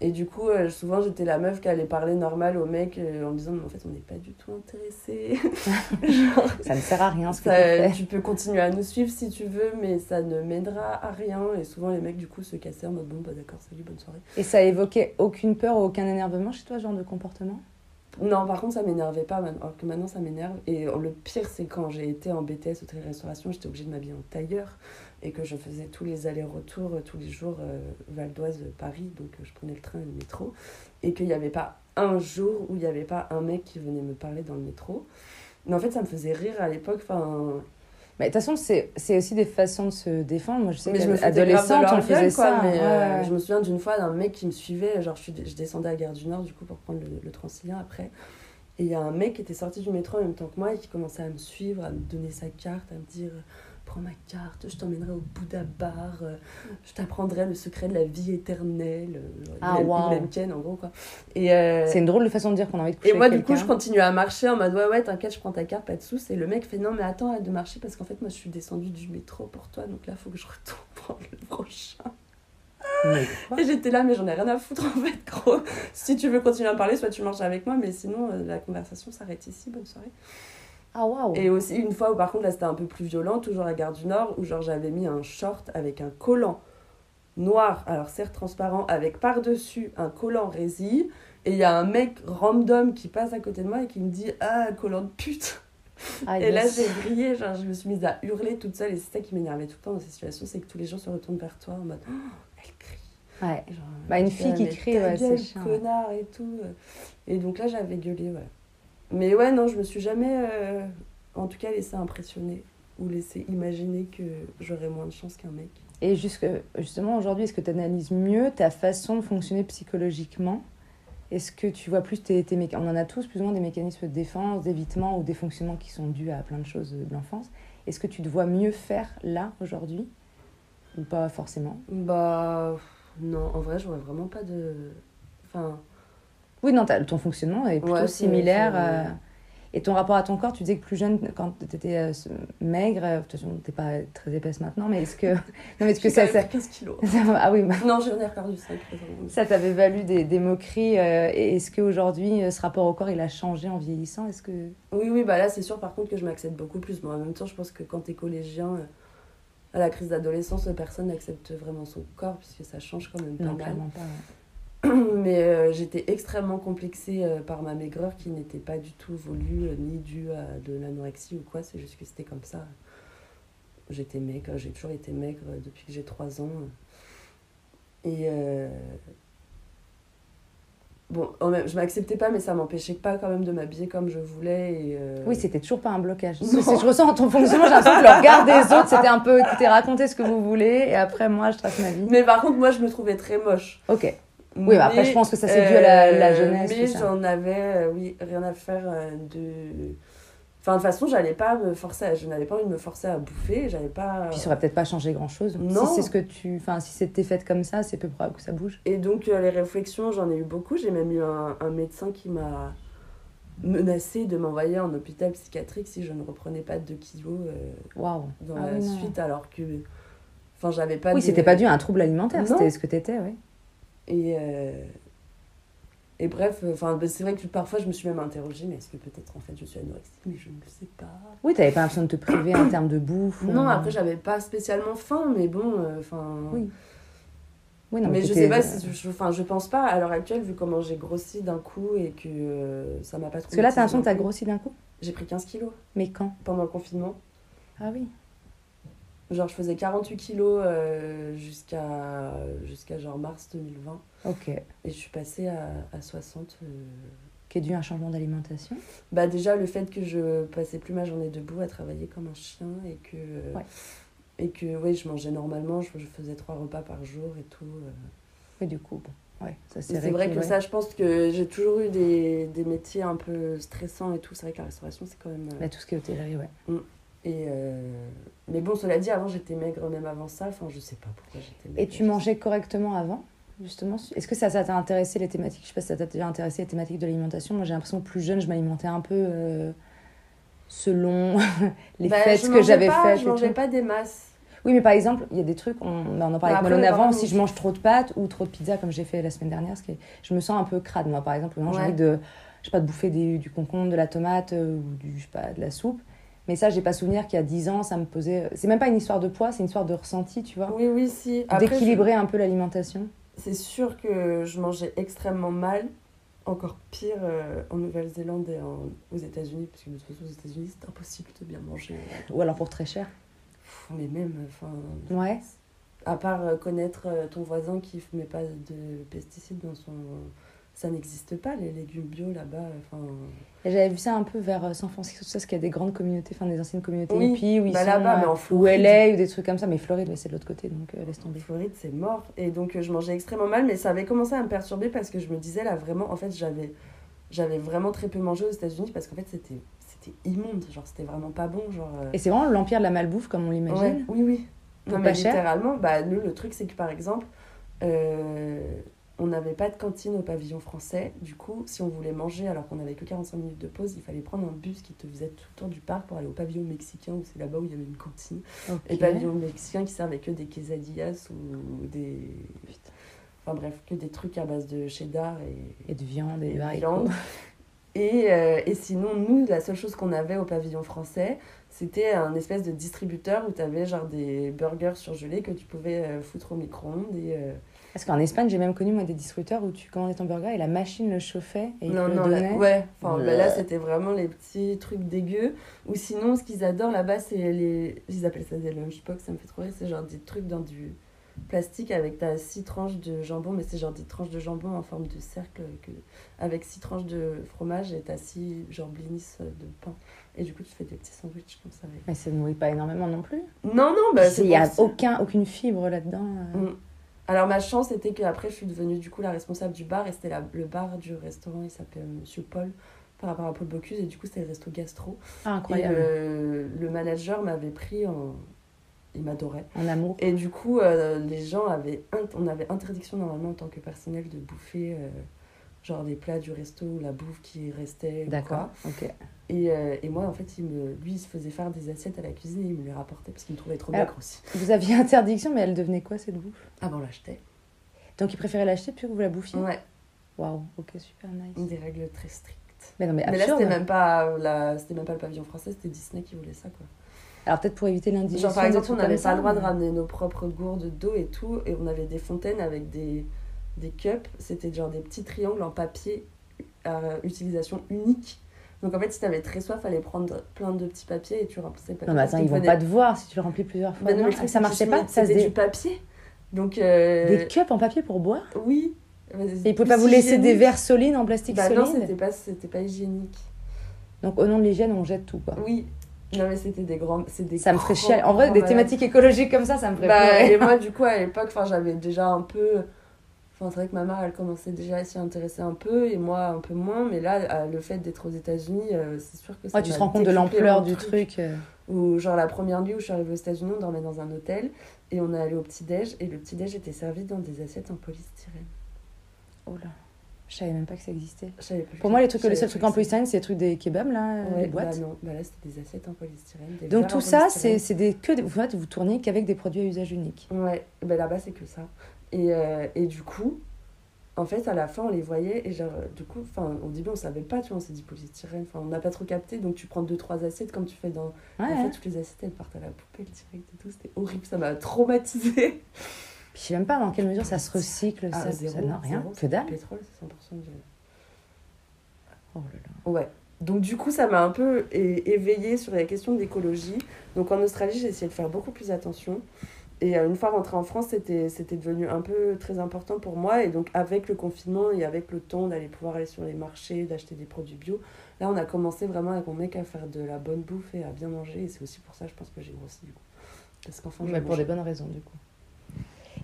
Et du coup, euh, souvent j'étais la meuf qui allait parler normal aux mecs euh, en me disant mais en fait on n'est pas du tout intéressés. (laughs) genre, Ça ne sert à rien ce que tu fais. tu peux continuer à nous suivre si tu veux, mais ça ne mènera à rien. Et souvent, les mecs, du coup, se cassaient en mode bon, bah d'accord, salut, bonne soirée. Et ça évoquait aucune peur ou aucun énervement chez toi, genre de comportement? Non, par contre, ça m'énervait pas, alors que maintenant, ça m'énerve. Et le pire, c'est quand j'ai été en BTS hôtellerie-restauration, j'étais obligée de m'habiller en tailleur et que je faisais tous les allers-retours, euh, tous les jours, euh, Val d'Oise, Paris. Donc, euh, je prenais le train et le métro. Et qu'il n'y avait pas un jour où il n'y avait pas un mec qui venait me parler dans le métro. Mais en fait, ça me faisait rire à l'époque. Enfin, Mais de toute façon, c'est aussi des façons de se défendre. Moi je sais qu'adolescente, on faisait ça. mais ouais, euh, je me souviens d'une fois d'un mec qui me suivait, genre je, suis, je descendais à Gare du Nord du coup pour prendre le, le Transilien après. Et il y a un mec qui était sorti du métro en même temps que moi et qui commençait à me suivre, à me donner sa carte, à me dire Prends ma carte, je t'emmènerai au Bouddha Bar, euh, je t'apprendrai le secret de la vie éternelle. euh, Ah, waouh. en gros quoi. Et, euh, C'est une drôle de façon de dire qu'on a envie de coucher et moi, avec du coup, je continue à marcher en mode ouais, ouais, t'inquiète, je prends ta carte, pas de sous. Et le mec fait non, mais attends, arrête de marcher parce qu'en fait, moi, je suis descendue du métro pour toi, donc là, faut que je retourne (laughs) prendre le prochain. Et j'étais là, mais j'en ai rien à foutre (laughs) en fait, gros. Si tu veux continuer à me parler, soit tu marches avec moi, mais sinon, euh, la conversation s'arrête ici, bonne soirée. Ah waouh Et aussi, une fois où par contre, là, c'était un peu plus violent, toujours à Gare du Nord, où genre j'avais mis un short avec un collant noir, alors certes transparent, avec par-dessus un collant résille. Et il y a un mec random qui passe à côté de moi et qui me dit Ah, collant de pute Ah, (laughs) Et là, j'ai brillé, genre, je me suis mise à hurler toute seule. Et c'est ça qui m'énervait tout le temps dans ces situations c'est que tous les gens se retournent vers toi en mode Oh, elle crie. Ouais. Et genre, Bah, une fille qui crie, ouais, c'est chiant. connard et tout. Et donc là, j'avais gueulé, ouais. Mais ouais, non, je me suis jamais, euh, en tout cas, laissé impressionner ou laissé imaginer que j'aurais moins de chance qu'un mec. Et jusque, justement, aujourd'hui, est-ce que tu analyses mieux ta façon de fonctionner psychologiquement? Est-ce que tu vois plus tes, tes méca- On en a tous plus ou moins des mécanismes de défense, d'évitement ou des fonctionnements qui sont dus à plein de choses de l'enfance. Est-ce que tu te vois mieux faire là, aujourd'hui? Ou pas forcément? Bah, non, en vrai, j'aurais vraiment pas de. Enfin, Oui, non, ton fonctionnement est plutôt Ouais, similaire. euh, Et ton rapport à ton corps, tu disais que plus jeune, quand tu étais maigre, euh, de toute façon, t'es pas très épaisse maintenant, mais est-ce que. (laughs) Non, mais est-ce que ça. ça... 15 kilos. (laughs) ah oui, bah... Non, j'en ai perdu 5. Ça t'avait valu des, des moqueries. euh, et est-ce qu'aujourd'hui, euh, ce rapport au corps, il a changé en vieillissant? Est-ce que. Oui, oui, bah là, c'est sûr, par contre, que je m'accepte beaucoup plus. Moi, en même temps, je pense que quand t'es collégien, euh, à la crise d'adolescence, personne n'accepte vraiment son corps, puisque ça change quand même pas Non, mal. pas. ouais. (coughs) Mais euh, j'étais extrêmement complexée euh, par ma maigreur qui n'était pas du tout voulue, euh, ni due à de l'anorexie ou quoi, c'est juste que c'était comme ça. J'étais maigre, j'ai toujours été maigre depuis que j'ai 3 ans. Et. Bon, en même- je m'acceptais pas, mais ça m'empêchait pas quand même de m'habiller comme je voulais. Et, Oui, c'était toujours pas un blocage. C'est- Je ressens dans ton fonctionnement, j'ai l'impression que le regard des autres, c'était un peu, écoutez, racontez ce que vous voulez, et après, moi, je trace ma vie. Mais par contre, moi, je me trouvais très moche. Ok. Oui, bah après, je pense que ça, c'est dû à la- la jeunesse, Mais ça. j'en avais, euh, oui, rien à faire euh, de. Enfin, de toute façon, j'allais pas me forcer à- Je n'avais pas envie de me forcer à bouffer. J'avais pas. Puis ça aurait peut-être pas changé grand chose. Non. Si c'est ce que tu. Enfin, si c'était fait comme ça, c'est peu probable que ça bouge. Et donc, euh, les réflexions, j'en ai eu beaucoup. J'ai même eu un, un médecin qui m'a menacé de m'envoyer en hôpital psychiatrique si je ne reprenais pas 2 kilos euh, dans Ah la non. suite, alors que. Enfin, j'avais pas Oui, de- c'était pas dû à un trouble alimentaire, c'était ce que t'étais, oui. Et, euh, et bref, euh, enfin, bah, c'est vrai que parfois je me suis même interrogée, mais est-ce que peut-être en fait je suis anorexique, mais je ne sais pas. Oui, t'avais pas l'impression de te priver en termes de bouffe. ou- Non, après j'avais pas spécialement faim, mais bon, euh, enfin. Oui. Oui, non, mais je sais pas si je, enfin, je pense pas à l'heure actuelle, vu comment j'ai grossi d'un coup et que euh, ça m'a pas trop. Parce que là, t'as l'impression que t'as grossi d'un coup? J'ai pris 15 kilos Mais quand? Pendant le confinement. Ah oui. Genre, je faisais 48 kilos euh, jusqu'à jusqu'à genre mars 2020. Ok. Et je suis passée à, à 60. euh, Qui est dû à un changement d'alimentation. Bah déjà le fait que je passais plus ma journée debout à travailler comme un chien et que Ouais. et que oui je mangeais normalement je, je faisais trois repas par jour et tout euh. Oui, du coup, bon. Ouais, ça Et c'est vrai que ça je pense que j'ai toujours eu des, des métiers un peu stressants et tout c'est vrai que la restauration c'est quand même euh, Là, tout ce qui est hôtellerie, ouais. Et euh, mais bon cela dit avant j'étais maigre même avant ça enfin je sais pas pourquoi j'étais maigre Et tu mangeais correctement avant Justement, est-ce que ça, ça t'a intéressé les thématiques? Je sais pas si ça t'a déjà intéressé les thématiques de l'alimentation. Moi, j'ai l'impression que plus jeune, je m'alimentais un peu euh, selon (laughs) les Bah, fêtes que j'avais faites. je mangeais pas des masses Oui, mais par exemple, il y a des trucs, on, bah, on en parlait Bah, avec Malone avant, si je mange trop de pâtes ou trop de pizza, comme j'ai fait la semaine dernière, ce qui est- je me sens un peu crade, moi, par exemple. Non, J'ai Ouais. envie de, je sais pas, de bouffer des- du concombre, de la tomate euh, ou du, je sais pas, de la soupe. Mais ça, j'ai pas souvenir qu'il y a 10 ans, ça me posait. C'est même pas une histoire de poids, c'est une histoire de ressenti, tu vois. oui oui si je- D'équilibrer un peu l'alimentation. C'est sûr que je mangeais extrêmement mal, encore pire euh, en Nouvelle-Zélande et en- aux États-Unis, parce que de toute façon aux États-Unis c'est impossible de bien manger. Ou alors pour très cher. Pff, Mais même, enfin, Ouais. à part euh, connaître euh, ton voisin qui ne met pas de pesticides dans son... Ça n'existe pas, les légumes bio là-bas. Enfin, j'avais vu ça un peu vers euh, San Francisco, tout ça, parce qu'il y a des grandes communautés, enfin des anciennes communautés Oui, hippies, où ils bah sont, là-bas, euh, mais en ou Floride. LA, ou des trucs comme ça. Mais Floride, c'est de l'autre côté, donc euh, laisse tomber. Floride, c'est mort. Et donc, euh, je mangeais extrêmement mal, mais ça avait commencé à me perturber parce que je me disais, là, vraiment, en fait, j'avais, j'avais vraiment très peu mangé aux États-Unis parce qu'en fait, c'était, c'était immonde. Genre, c'était vraiment pas bon. Genre, euh, Et c'est vraiment l'empire de la malbouffe, comme on l'imagine. Ouais, oui, oui. Non, pas mais cher littéralement, bah, nous, le truc, c'est que par exemple, euh, on n'avait pas de cantine au pavillon français. Du coup, si on voulait manger alors qu'on n'avait que 45 minutes de pause, il fallait prendre un bus qui te faisait tout le tour du parc pour aller au pavillon mexicain où c'est là-bas où il y avait une cantine. Ok. Et pavillon mexicain qui servait que des quesadillas ou des. Putain. Enfin bref, que des trucs à base de cheddar et, Et de viande et et de viande. Et, euh, et sinon, nous, la seule chose qu'on avait au pavillon français, c'était un espèce de distributeur où tu avais genre des burgers surgelés que tu pouvais euh, foutre au micro-ondes. Et, euh, Parce qu'en Espagne, j'ai même connu moi des distributeurs où tu commandais ton burger et la machine le chauffait et il non, te le non, là- donnait. ouais. Enfin, bah, là, Bleh. c'était vraiment les petits trucs dégueux. Ou sinon, ce qu'ils adorent là-bas, c'est les. Ils appellent ça des lunchbox, ça me fait trop rire. C'est genre des trucs dans du plastique avec ta six tranches de jambon, mais c'est genre des tranches de jambon en forme de cercle que, avec six tranches de fromage et t'as six genre blinis de pain. Et du coup, tu fais des petits sandwichs comme ça avec. Mais ça ne nourrit pas énormément non plus. Non, non, bah, c'est Il n'y a aucun, aucune fibre là-dedans. euh. Mm. Alors ma chance était qu'après je suis devenue du coup la responsable du bar et c'était la- le bar du restaurant, il s'appelait euh, Monsieur Paul par rapport à Paul Bocuse et du coup c'était le resto gastro. Ah, Et incroyable. le, le manager m'avait pris en... Il m'adorait. En amour. Et du coup euh, les gens avaient... On avait interdiction normalement en tant que personnel de bouffer euh, genre des plats du resto ou la bouffe qui restait. D'accord, ok. Et, euh, et moi, en fait, il me, lui, il se faisait faire des assiettes à la cuisine et il me les rapportait parce qu'il me trouvait trop Alors- maigre aussi. Vous aviez interdiction, mais elle devenait quoi cette bouffe? Ah bon, on l'achetait. Donc il préférait l'acheter puis que vous la bouffiez? Ouais, Waouh, ok, super nice. des règles très strictes. Mais non, mais Mais là, c'était même, pas la... c'était même pas le pavillon français, c'était Disney qui voulait ça, quoi. Alors peut-être pour éviter l'indigestion. Genre, par exemple, on n'avait pas le droit de ramener nos propres gourdes d'eau et tout. Et on avait des fontaines avec des, des cups. C'était genre des petits triangles en papier à utilisation unique. Donc en fait, si t'avais très soif, fallait prendre plein de petits papiers et tu remplissais le papier. Non, mais attends, ils vont pas te voir si tu le remplis plusieurs fois. Bah non, non mais le truc, ça marchait pas C'était du papier. Donc. euh, Des cups en papier pour boire? Oui. Et ils pouvaient pas vous laisser des verres solides en plastique Bah non, solide c'était pas, c'était pas hygiénique. Donc au nom de l'hygiène, on jette tout quoi. Oui. Non, mais c'était des grands. des Ça me ferait chier. En vrai, des malades. thématiques écologiques comme ça, ça me ferait Bah, et moi, (laughs) du coup, à l'époque, j'avais déjà un peu. Enfin, c'est vrai que ma mère, elle commençait déjà à s'y intéresser un peu, et moi, un peu moins. Mais là, euh, le fait d'être aux États-Unis, euh, c'est sûr que ça Ouais, tu te rends compte de l'ampleur du truc. euh. Ou genre, la première nuit où je suis arrivée aux États-Unis, on dormait dans un hôtel, et on est allé au petit-déj, et le petit-déj était servi dans des assiettes en polystyrène. Oh là. Je savais même pas que ça existait. Pour moi, les trucs, pas trucs que en polystyrène, c'est les trucs des kebabs là, Ouais, les boîtes. Bah non, bah là, c'était des assiettes en polystyrène. des Donc tout ça, c'est des que des- en fait, vous tournez qu'avec des produits à usage unique. Ouais, ben là-bas c'est que ça. Et, euh, et du coup, en fait, à la fin, on les voyait et genre, du coup, enfin, au début, on savait pas, tu vois, on s'est dit polystyrène, enfin, on n'a pas trop capté, donc tu prends deux, trois assiettes comme tu fais dans. Ouais. En fait, toutes les assiettes, elles partent à la poubelle direct et tout, c'était horrible, ça m'a traumatisé. Puis je sais même pas dans quelle mesure ça se recycle, Ah, ça, zéro, ça n'a rien. zéro, Que dalle. pétrole, c'est 100% du. Oh là là. Ouais. Donc du coup, ça m'a un peu éveillée sur la question de l'écologie. Donc en Australie, j'ai essayé de faire beaucoup plus attention. Et euh, une fois rentrée en France, c'était devenu un peu très important pour moi. Et donc avec le confinement et avec le temps d'aller pouvoir aller sur les marchés, d'acheter des produits bio, là on a commencé vraiment avec mon mec à faire de la bonne bouffe et à bien manger. Et c'est aussi pour ça, je pense que j'ai grossi du coup. Parce qu'enfin, Mais pour des bonnes raisons, du coup.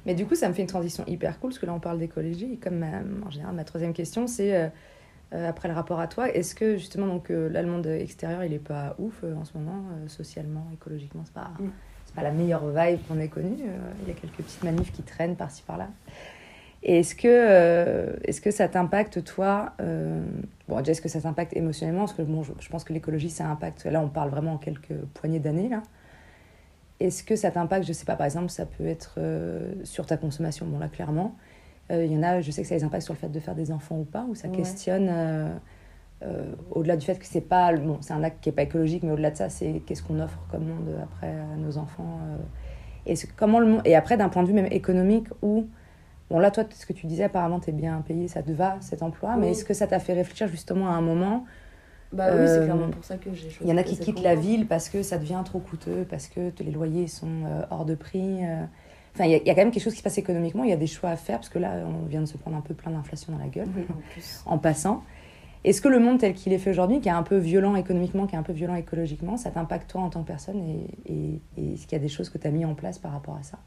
Mais du coup, ça me fait une transition hyper cool, parce que là, on parle d'écologie. Et comme ma- en général, ma troisième question, c'est euh, euh, après le rapport à toi, est-ce que justement, donc, euh, là, le monde extérieur, il est pas ouf euh, en ce moment, euh, socialement, écologiquement C'est pas, Mm. C'est pas la meilleure vibe qu'on ait connue. euh, Il y a quelques petites manifs qui traînent par-ci par-là. Et est-ce que, euh, est-ce que ça t'impacte, toi euh, Bon, déjà, est-ce que ça t'impacte émotionnellement? Parce que bon, je, je pense que l'écologie, ça impacte. Là, on parle vraiment en quelques poignées d'années, là. Est-ce que ça t'impacte? Je sais pas, par exemple, ça peut être euh, sur ta consommation. Bon, là, clairement. Il y en a, je sais que ça les impacte sur le fait de faire des enfants ou pas, où ça Ouais. questionne. Euh, au-delà du fait que c'est pas bon, c'est un acte qui est pas écologique, mais au-delà de ça, c'est qu'est-ce qu'on offre comme monde après à nos enfants. euh, et comment le monde et après d'un point de vue même économique où bon là toi ce que tu disais apparemment tu es bien payé, ça te va cet emploi, mais est-ce que ça t'a fait réfléchir justement à un moment Bah oui, c'est Euh, clairement pour ça que j'ai choisi. il y en a qui quittent la ville parce que ça devient trop coûteux, parce que les loyers sont hors de prix. Enfin, il y, a- il y a quand même quelque chose qui se passe économiquement, il y a des choix à faire, parce que là, on vient de se prendre un peu plein d'inflation dans la gueule Oui, en (laughs) plus. en passant. Est-ce que le monde tel qu'il est fait aujourd'hui, qui est un peu violent économiquement, qui est un peu violent écologiquement, ça t'impacte toi en tant que personne et, est-ce qu'il y a des choses que tu as mis en place par rapport à ça?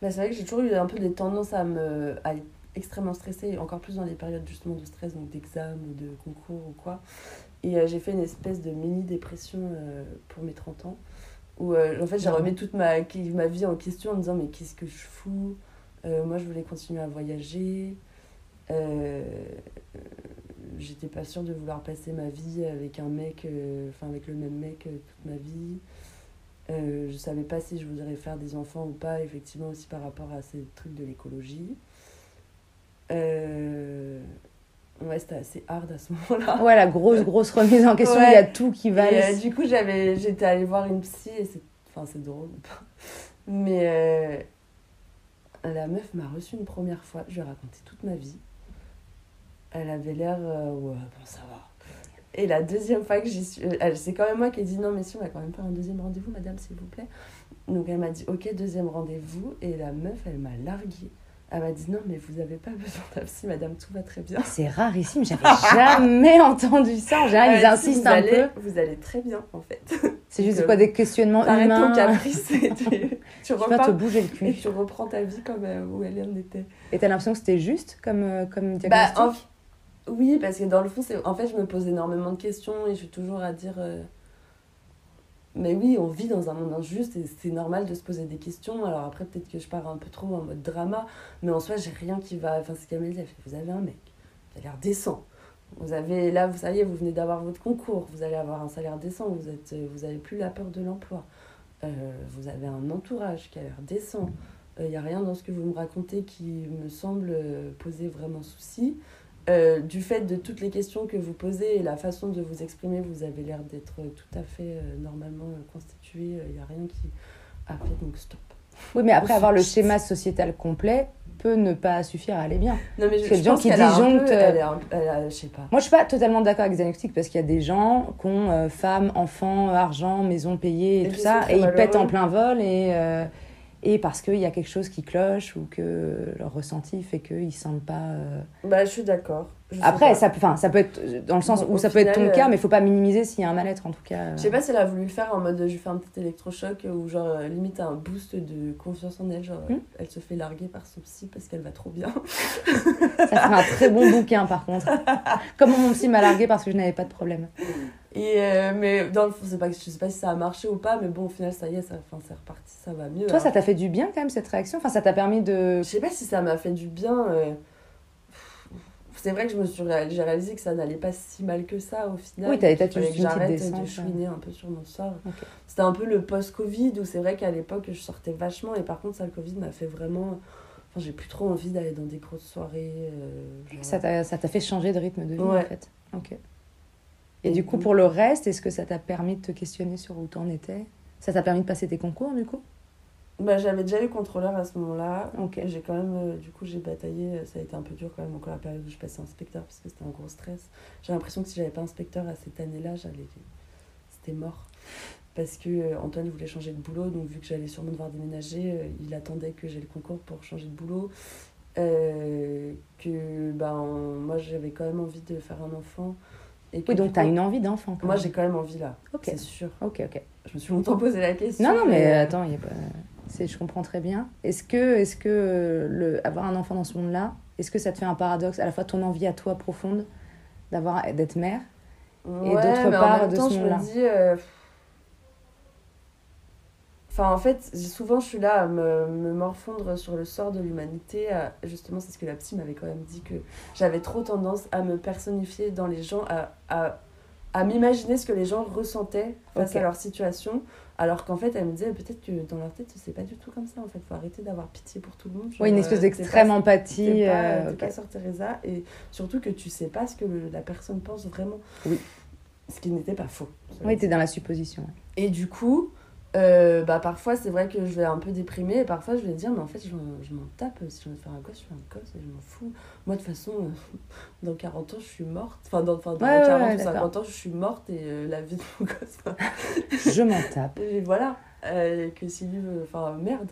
Bah, c'est vrai que j'ai toujours eu un peu des tendances à me à être extrêmement stressée, encore plus dans les périodes justement de stress, donc d'examen ou de concours ou quoi. Et euh, j'ai fait une espèce de mini-dépression euh, pour mes 30 ans, où euh, en fait j'ai remis toute ma, ma vie en question en me disant mais qu'est-ce que je fous? Euh, Moi je voulais continuer à voyager. Euh, J'étais pas sûre de vouloir passer ma vie avec un mec, enfin avec le même mec toute ma vie. Je savais pas si je voudrais faire des enfants ou pas, effectivement, aussi par rapport à ces trucs de l'écologie. Euh... Ouais, c'était assez hard à ce moment-là. Ouais, la grosse, grosse remise en question, Ouais. il y a tout qui va. Euh, du coup, j'avais, j'étais allée voir une psy, et c'est, enfin, c'est drôle, (laughs) mais euh, la meuf m'a reçue une première fois, je lui ai raconté toute ma vie. Elle avait l'air, euh, ouais, bon, ça va. Et la deuxième fois que j'y suis, euh, elle- c'est quand même moi qui ai dit non, mais si, on va quand même faire un deuxième rendez-vous, madame, s'il vous plaît. Donc elle m'a dit ok, deuxième rendez-vous, et la meuf, elle m'a larguée. Elle m'a dit non, mais vous avez pas besoin d'un psy, madame, tout va très bien. C'est rarissime, j'avais (laughs) jamais entendu ça. En général, ils dit, insistent un allez, peu. Vous allez très bien, en fait. C'est juste quoi des questionnements ton humains. caprice et tu, tu (laughs) repars te bouger le et cul. tu reprends ta vie comme euh, où elle en était. Et t'as l'impression que c'était juste comme, euh, comme Bah, diagnostic? en- Oui, parce que dans le fond, c'est... en fait, je me pose énormément de questions et je suis toujours à dire... euh, mais oui, on vit dans un monde injuste et c'est normal de se poser des questions. Alors après, peut-être que je pars un peu trop en mode drama, mais en soi, j'ai rien qui va. Enfin, c'est Camille, elle fait Vous avez un mec, il a l'air décent. Vous avez, là, vous savez, vous venez d'avoir votre concours, vous allez avoir un salaire décent, vous êtes, vous avez plus la peur de l'emploi. Euh, vous avez un entourage qui a l'air décent. Il n'y a rien dans ce que vous me racontez qui me semble euh, poser vraiment souci. Euh, du fait de toutes les questions que vous posez et la façon de vous exprimer, vous avez l'air d'être tout à fait euh, normalement euh, constitué. Il n'y a rien qui a fait donc stop. Oui, mais après, avoir le schéma sociétal complet peut ne pas suffire à aller bien. Non, mais je, je gens qui disjonctent, euh, je sais pas. Moi, je suis pas totalement d'accord avec Xanoctic parce qu'il y a des gens qui ont euh, femmes, enfants, argent, maison payée et, Et tout ça, et ils pètent en plein vol et, euh, et parce qu'il y a quelque chose qui cloche ou que leur ressenti fait qu'ils ne sentent pas. euh, Bah, je suis d'accord. Après, ça, enfin, ça peut être dans le sens Bon, où ça peut être ton cas, euh, mais il faut pas minimiser s'il y a un mal-être en tout cas. euh. Je sais pas si elle a voulu faire en mode je fais un petit électrochoc ou genre euh, limite un boost de confiance en elle. Genre Hmm. elle se fait larguer par son psy parce qu'elle va trop bien. Ça ferait un très bon bouquin par contre. Comment mon psy m'a largué parce que je n'avais pas de problème. Et euh, mais dans le fond, pas, je sais pas si ça a marché ou pas, mais bon, au final, ça y est, ça, c'est reparti, ça va mieux. Toi, ça t'a fait du bien quand même cette réaction? Enfin, ça t'a permis de. Je sais pas si ça m'a fait du bien. euh, C'est vrai que je me suis réal- j'ai réalisé que ça n'allait pas si mal que ça au final. Oui, t'avais peut-être juste j'arrête de chouiner un peu sur mon sort. C'était un peu le post-Covid où c'est vrai qu'à l'époque, je sortais vachement et par contre, ça, le Covid m'a fait vraiment. Enfin, j'ai plus trop envie d'aller dans des grosses soirées. euh, genre- Ça t'a fait changer de rythme de vie Ouais. en fait. Ok. Et, Et du coup, donc- pour le reste, est-ce que ça t'a permis de te questionner sur où t'en étais? Ça t'a permis de passer tes concours du coup? Bah, j'avais déjà eu contrôleur à ce moment-là. J'ai quand même, euh, du coup, j'ai bataillé. euh, Ça a été un peu dur quand même, encore la période où je passais inspecteur, parce que c'était un gros stress. J'ai l'impression que si j'avais pas inspecteur à cette année-là, j'allais. C'était mort. Parce que euh, Antoine voulait changer de boulot, donc vu que j'allais sûrement devoir déménager, euh, il attendait que j'ai le concours pour changer de boulot. Que ben, moi, j'avais quand même envie de faire un enfant. Et Oui, donc t'as coup, une envie d'enfant. Moi, j'ai quand même envie là, Ok. c'est sûr. Ok, ok. Je me suis longtemps posé la question. Non, non, mais euh, attends, y a pas... je comprends très bien. Est-ce que, est-ce que euh, le, avoir un enfant dans ce monde-là, est-ce que ça te fait un paradoxe à la fois ton envie à toi profonde d'avoir, d'être mère Ouais, d'autre mais part, en même de temps, ce je monde-là? me dis. euh, Enfin, en fait, souvent, je suis là à me, me morfondre sur le sort de l'humanité. Justement, c'est ce que la psy m'avait quand même dit que j'avais trop tendance à me personnifier dans les gens, à, à, à m'imaginer ce que les gens ressentaient face à leur situation. Alors qu'en fait, elle me disait peut-être que dans leur tête, c'est pas du tout comme ça. En fait, faut arrêter d'avoir pitié pour tout le monde. Oui, une espèce euh, d'extrême empathie. T'es pas, euh, t'es ok. pas Sœur Teresa et surtout que tu sais pas ce que le- la personne pense vraiment. Oui. Ce qui n'était pas faux. Oui, t'es dans la supposition. Et du coup, euh, bah, parfois c'est vrai que je vais un peu déprimer et parfois je vais dire, mais en fait je m'en, je m'en tape. Si je veux faire un gosse, je fais un gosse et je m'en fous. Moi de toute façon, euh, (laughs) dans 40 ans je suis morte. Enfin, dans, enfin, dans Ouais, ouais, 40 ouais, ou 50 d'accord. ans je suis morte et euh, la vie de mon gosse. (laughs) Je m'en tape. (laughs) et voilà. Que si lui veut. Enfin, merde.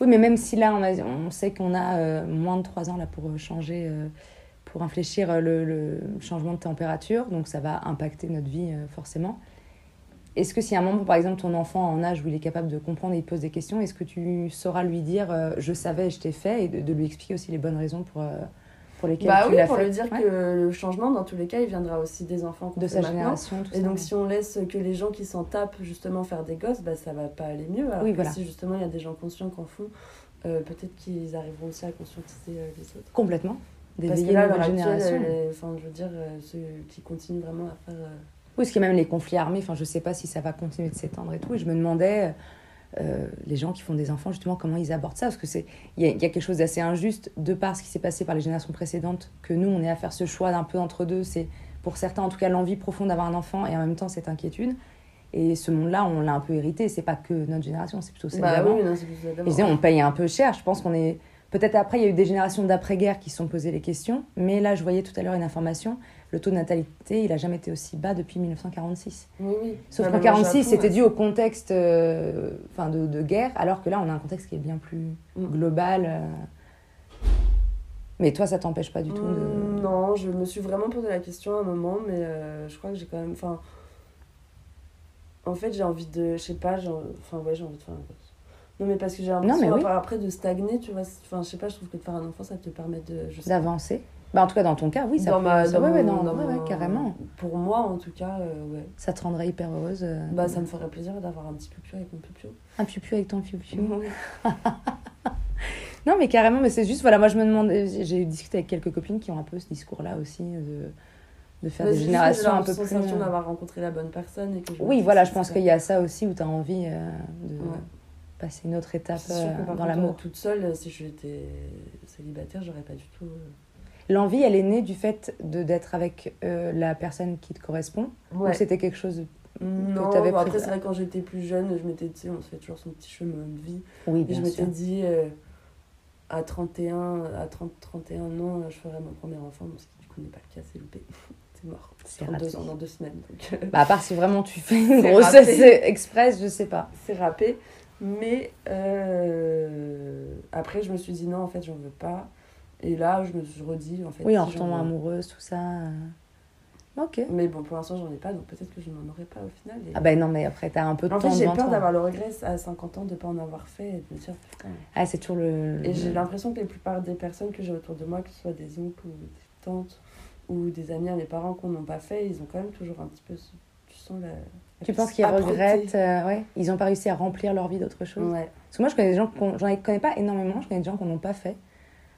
Oui, mais même si là, on, a- on sait qu'on a moins de 3 ans là, pour changer, pour infléchir le, le changement de température, donc ça va impacter notre vie forcément. Est-ce que si à un moment, par exemple, ton enfant en âge où il est capable de comprendre et il pose des questions, est-ce que tu sauras lui dire euh, je savais, je t'ai fait, et de, de lui expliquer aussi les bonnes raisons pour, euh, pour lesquelles Bah tu oui, l'as pour fait lui dire Ouais. que le changement, dans tous les cas, il viendra aussi des enfants de sa génération, tout Et ça. donc, si on laisse que les gens qui s'en tapent justement faire des gosses, bah, ça va pas aller mieux. Alors Oui, que voilà. si justement il y a des gens conscients qu'en font, euh, peut-être qu'ils arriveront aussi à conscientiser les autres. Complètement. Parce que là, actuelle, génération. enfin, je veux dire, ceux qui continuent vraiment à faire. Oui, parce qu'il y a même les conflits armés, enfin, je sais pas si ça va continuer de s'étendre et tout. Et je me demandais, euh, les gens qui font des enfants, justement, comment ils abordent ça. Parce que c'est il y, y a quelque chose d'assez injuste, de par ce qui s'est passé par les générations précédentes, que nous, on est à faire ce choix d'un peu entre deux. C'est pour certains, en tout cas, l'envie profonde d'avoir un enfant et en même temps cette inquiétude. Et ce monde-là, on l'a un peu hérité. C'est pas que notre génération, c'est plutôt celle Bah d'avant. oui, je disais, on paye un peu cher. Je pense qu'on est. Peut-être après, il y a eu des générations d'après-guerre qui se sont posées les questions. Mais là, je voyais tout à l'heure une information. Le taux de natalité, il a jamais été aussi bas depuis 1946. Oui, oui. Sauf Bah, qu'en même au 46, Japon, c'était dû au contexte euh, enfin de, de guerre, alors que là, on a un contexte qui est bien plus Mm. global. euh. Mais toi, ça t'empêche pas du tout Mm, de. Non, je me suis vraiment posé la question à un moment, mais euh, je crois que j'ai quand même. Enfin, en fait, j'ai envie de. Je sais pas, enfin, ouais, j'ai envie de faire un. Non, mais parce que j'ai l'impression mais oui. après- après de stagner, tu vois. Enfin, je sais pas, je trouve que de faire un enfant, ça te permet de. d'avancer. Bah, en tout cas, dans ton cas, oui, ça dans peut- ma, ça- dans ouais, ouais, mon- non, dans ouais, ouais, mon- carrément. Pour moi, en tout cas, euh, ouais. Ça te rendrait hyper heureuse. euh, Bah, ça me ferait plaisir d'avoir un petit pupio avec mon pupio. Un piou avec ton piou-piou. Oui. (laughs) Non, mais carrément, mais c'est juste, voilà, moi je me demande, j'ai discuté avec quelques copines qui ont un peu ce discours-là aussi, de, de faire Mais des générations un peu plus. sensation d'avoir rencontré la bonne personne et que Oui, voilà, je pense qu'il y a ça aussi où tu as envie euh, de Ouais. passer une autre étape sûr que euh, dans l'amour. toute seule, si j'étais célibataire, j'aurais pas du tout. euh, L'envie, elle est née du fait de d'être avec euh, la personne qui te correspond? Ouais. ou c'était quelque chose de... Non, t'avais bon, après, prévu- c'est vrai, quand j'étais plus jeune, je m'étais, sais, on se fait toujours son petit chemin de vie. Oui, Et je bien m'étais dit, euh, à 31, à 30, 31 ans, je ferai mon premier enfant, bon, ce qui du coup n'est pas le cas, c'est loupé. (laughs) c'est mort. C'est Dans raté. deux dans deux semaines. Donc, euh, Bah, à part si vraiment tu fais (laughs) une C'est grossesse (laughs) express, je sais pas. c'est râpé. Mais euh, après, je me suis dit, non, en fait, j'en veux pas. Et là, je me suis redit, en fait. Oui, en retombant amoureuse, tout ça. euh. Ok. Mais bon, pour l'instant, j'en ai pas, donc peut-être que je n'en aurai pas au final. Et- Ah ben non, mais après, t'as un peu de en temps fait, j'ai peur d'avoir le regret à 50 ans de ne pas en avoir fait et de me dire, putain. Ah, c'est toujours le... Et j'ai l'impression que la plupart des personnes que j'ai autour de moi, que ce soit des oncles ou des tantes ou des amis à mes parents qu'on n'ont pas fait, ils ont quand même toujours un petit peu. ce- Tu sens la. Tu penses qu'ils regrettent euh, Ouais, ils n'ont pas réussi à remplir leur vie d'autre chose? Ouais. Parce que moi, je connais des gens, qu'on- j'en ai- connais pas énormément, je connais des gens qui n'ont pas fait.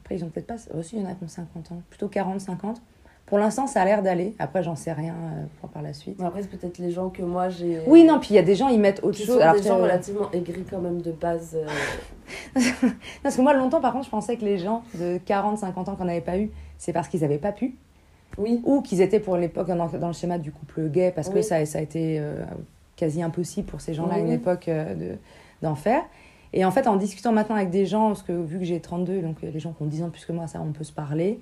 Après, ils ont peut-être pas. Aussi, il y en a qui ont 50 ans, plutôt 40, 50. Pour l'instant, ça a l'air d'aller. Après, j'en sais rien euh, par la suite. Après, c'est peut-être les gens que moi j'ai. Oui, non, puis il y a des gens, ils mettent autre chose. sont Alors des gens relativement aigris quand même de base. euh, (laughs) Parce que moi, longtemps, par contre, je pensais que les gens de 40, 50 ans qu'on n'avait pas eu, c'est parce qu'ils n'avaient pas pu. Oui. Ou qu'ils étaient pour l'époque dans, dans le schéma du couple gay, parce que ça, ça a été euh, quasi impossible pour ces gens-là à Oui, une époque euh, de- d'en faire. Et en fait, en discutant maintenant avec des gens, parce que vu que j'ai 32, donc euh, les gens qui ont 10 ans de plus que moi, ça, on peut se parler.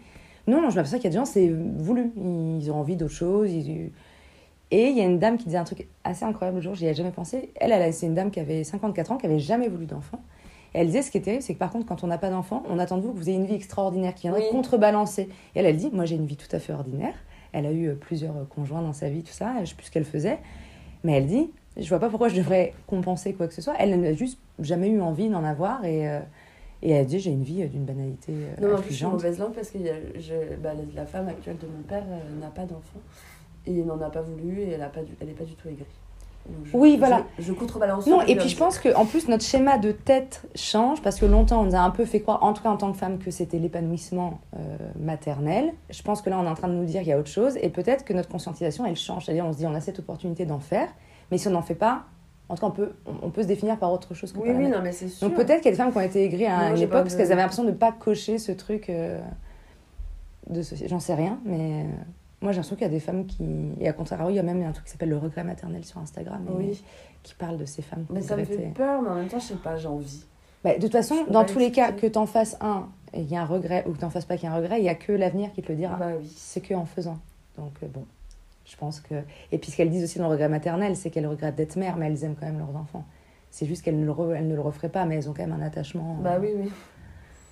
Non, non, je m'aperçois qu'il y a des gens, c'est voulu. Ils ont envie d'autre chose. ils- Et il y a une dame qui disait un truc assez incroyable le jour, j'y avais jamais pensé. Elle, elle c'est une dame qui avait 54 ans, qui avait jamais voulu d'enfant. Et elle disait ce qui est terrible, c'est que par contre, quand on n'a pas d'enfant, on attend de vous que vous ayez une vie extraordinaire qui viendrait Oui. contrebalancer. Et elle, elle dit, moi j'ai une vie tout à fait ordinaire. Elle a eu euh, plusieurs euh, conjoints dans sa vie, tout ça, je sais plus ce qu'elle faisait. Mais elle dit, je vois pas pourquoi je devrais compenser quoi que ce soit. Elle elle n'a juste jamais eu envie d'en avoir et, euh, et elle dit, j'ai une vie d'une banalité euh, Non, mais en plus, je suis mauvaise langue parce que y a- je- bah, la- femme actuelle de mon père euh, n'a pas d'enfant et n'en a pas voulu et elle n'est pas, du- elle est pas du tout aigrie. Je- Oui, voilà. Je, je contrebalance. Non, et puis je pense qu'en plus notre schéma de tête change parce que longtemps on nous a un peu fait croire, en tout cas en tant que femme, que c'était l'épanouissement euh, maternel. Je pense que là on est en train de nous dire qu'il y a autre chose et peut-être que notre conscientisation elle change. C'est-à-dire on se dit on a cette opportunité d'en faire, mais si on n'en fait pas, en tout cas on peut, on, peut se définir par autre chose que Oui, par oui, non, mais c'est sûr. Donc peut-être qu'il y a des femmes qui ont été aigries à une époque pas parce qu'elles avaient l'impression de ne pas cocher ce truc euh, de société. J'en sais rien, mais euh, moi j'ai l'impression qu'il y a des femmes qui. Et à contrario, il y a même un truc qui s'appelle le regret maternel sur Instagram et Oui. qui parle de ces femmes. Mais ça me fait peur, mais en même temps, je sais pas, j'ai envie. Bah, de toute façon, dans tous les cas, que t'en fasses un et il y a un regret ou que t'en fasses pas qu'il y a un regret, il y a que l'avenir qui te le dira. Bah oui. C'est que en faisant. Donc euh, bon, je pense que. Et puis ce qu'elles disent aussi dans le regret maternel, c'est qu'elles regrettent d'être mères, mais elles aiment quand même leurs enfants. C'est juste qu'elles ne, le re- elles ne le referaient pas, mais elles ont quand même un attachement. Bah euh, oui, oui,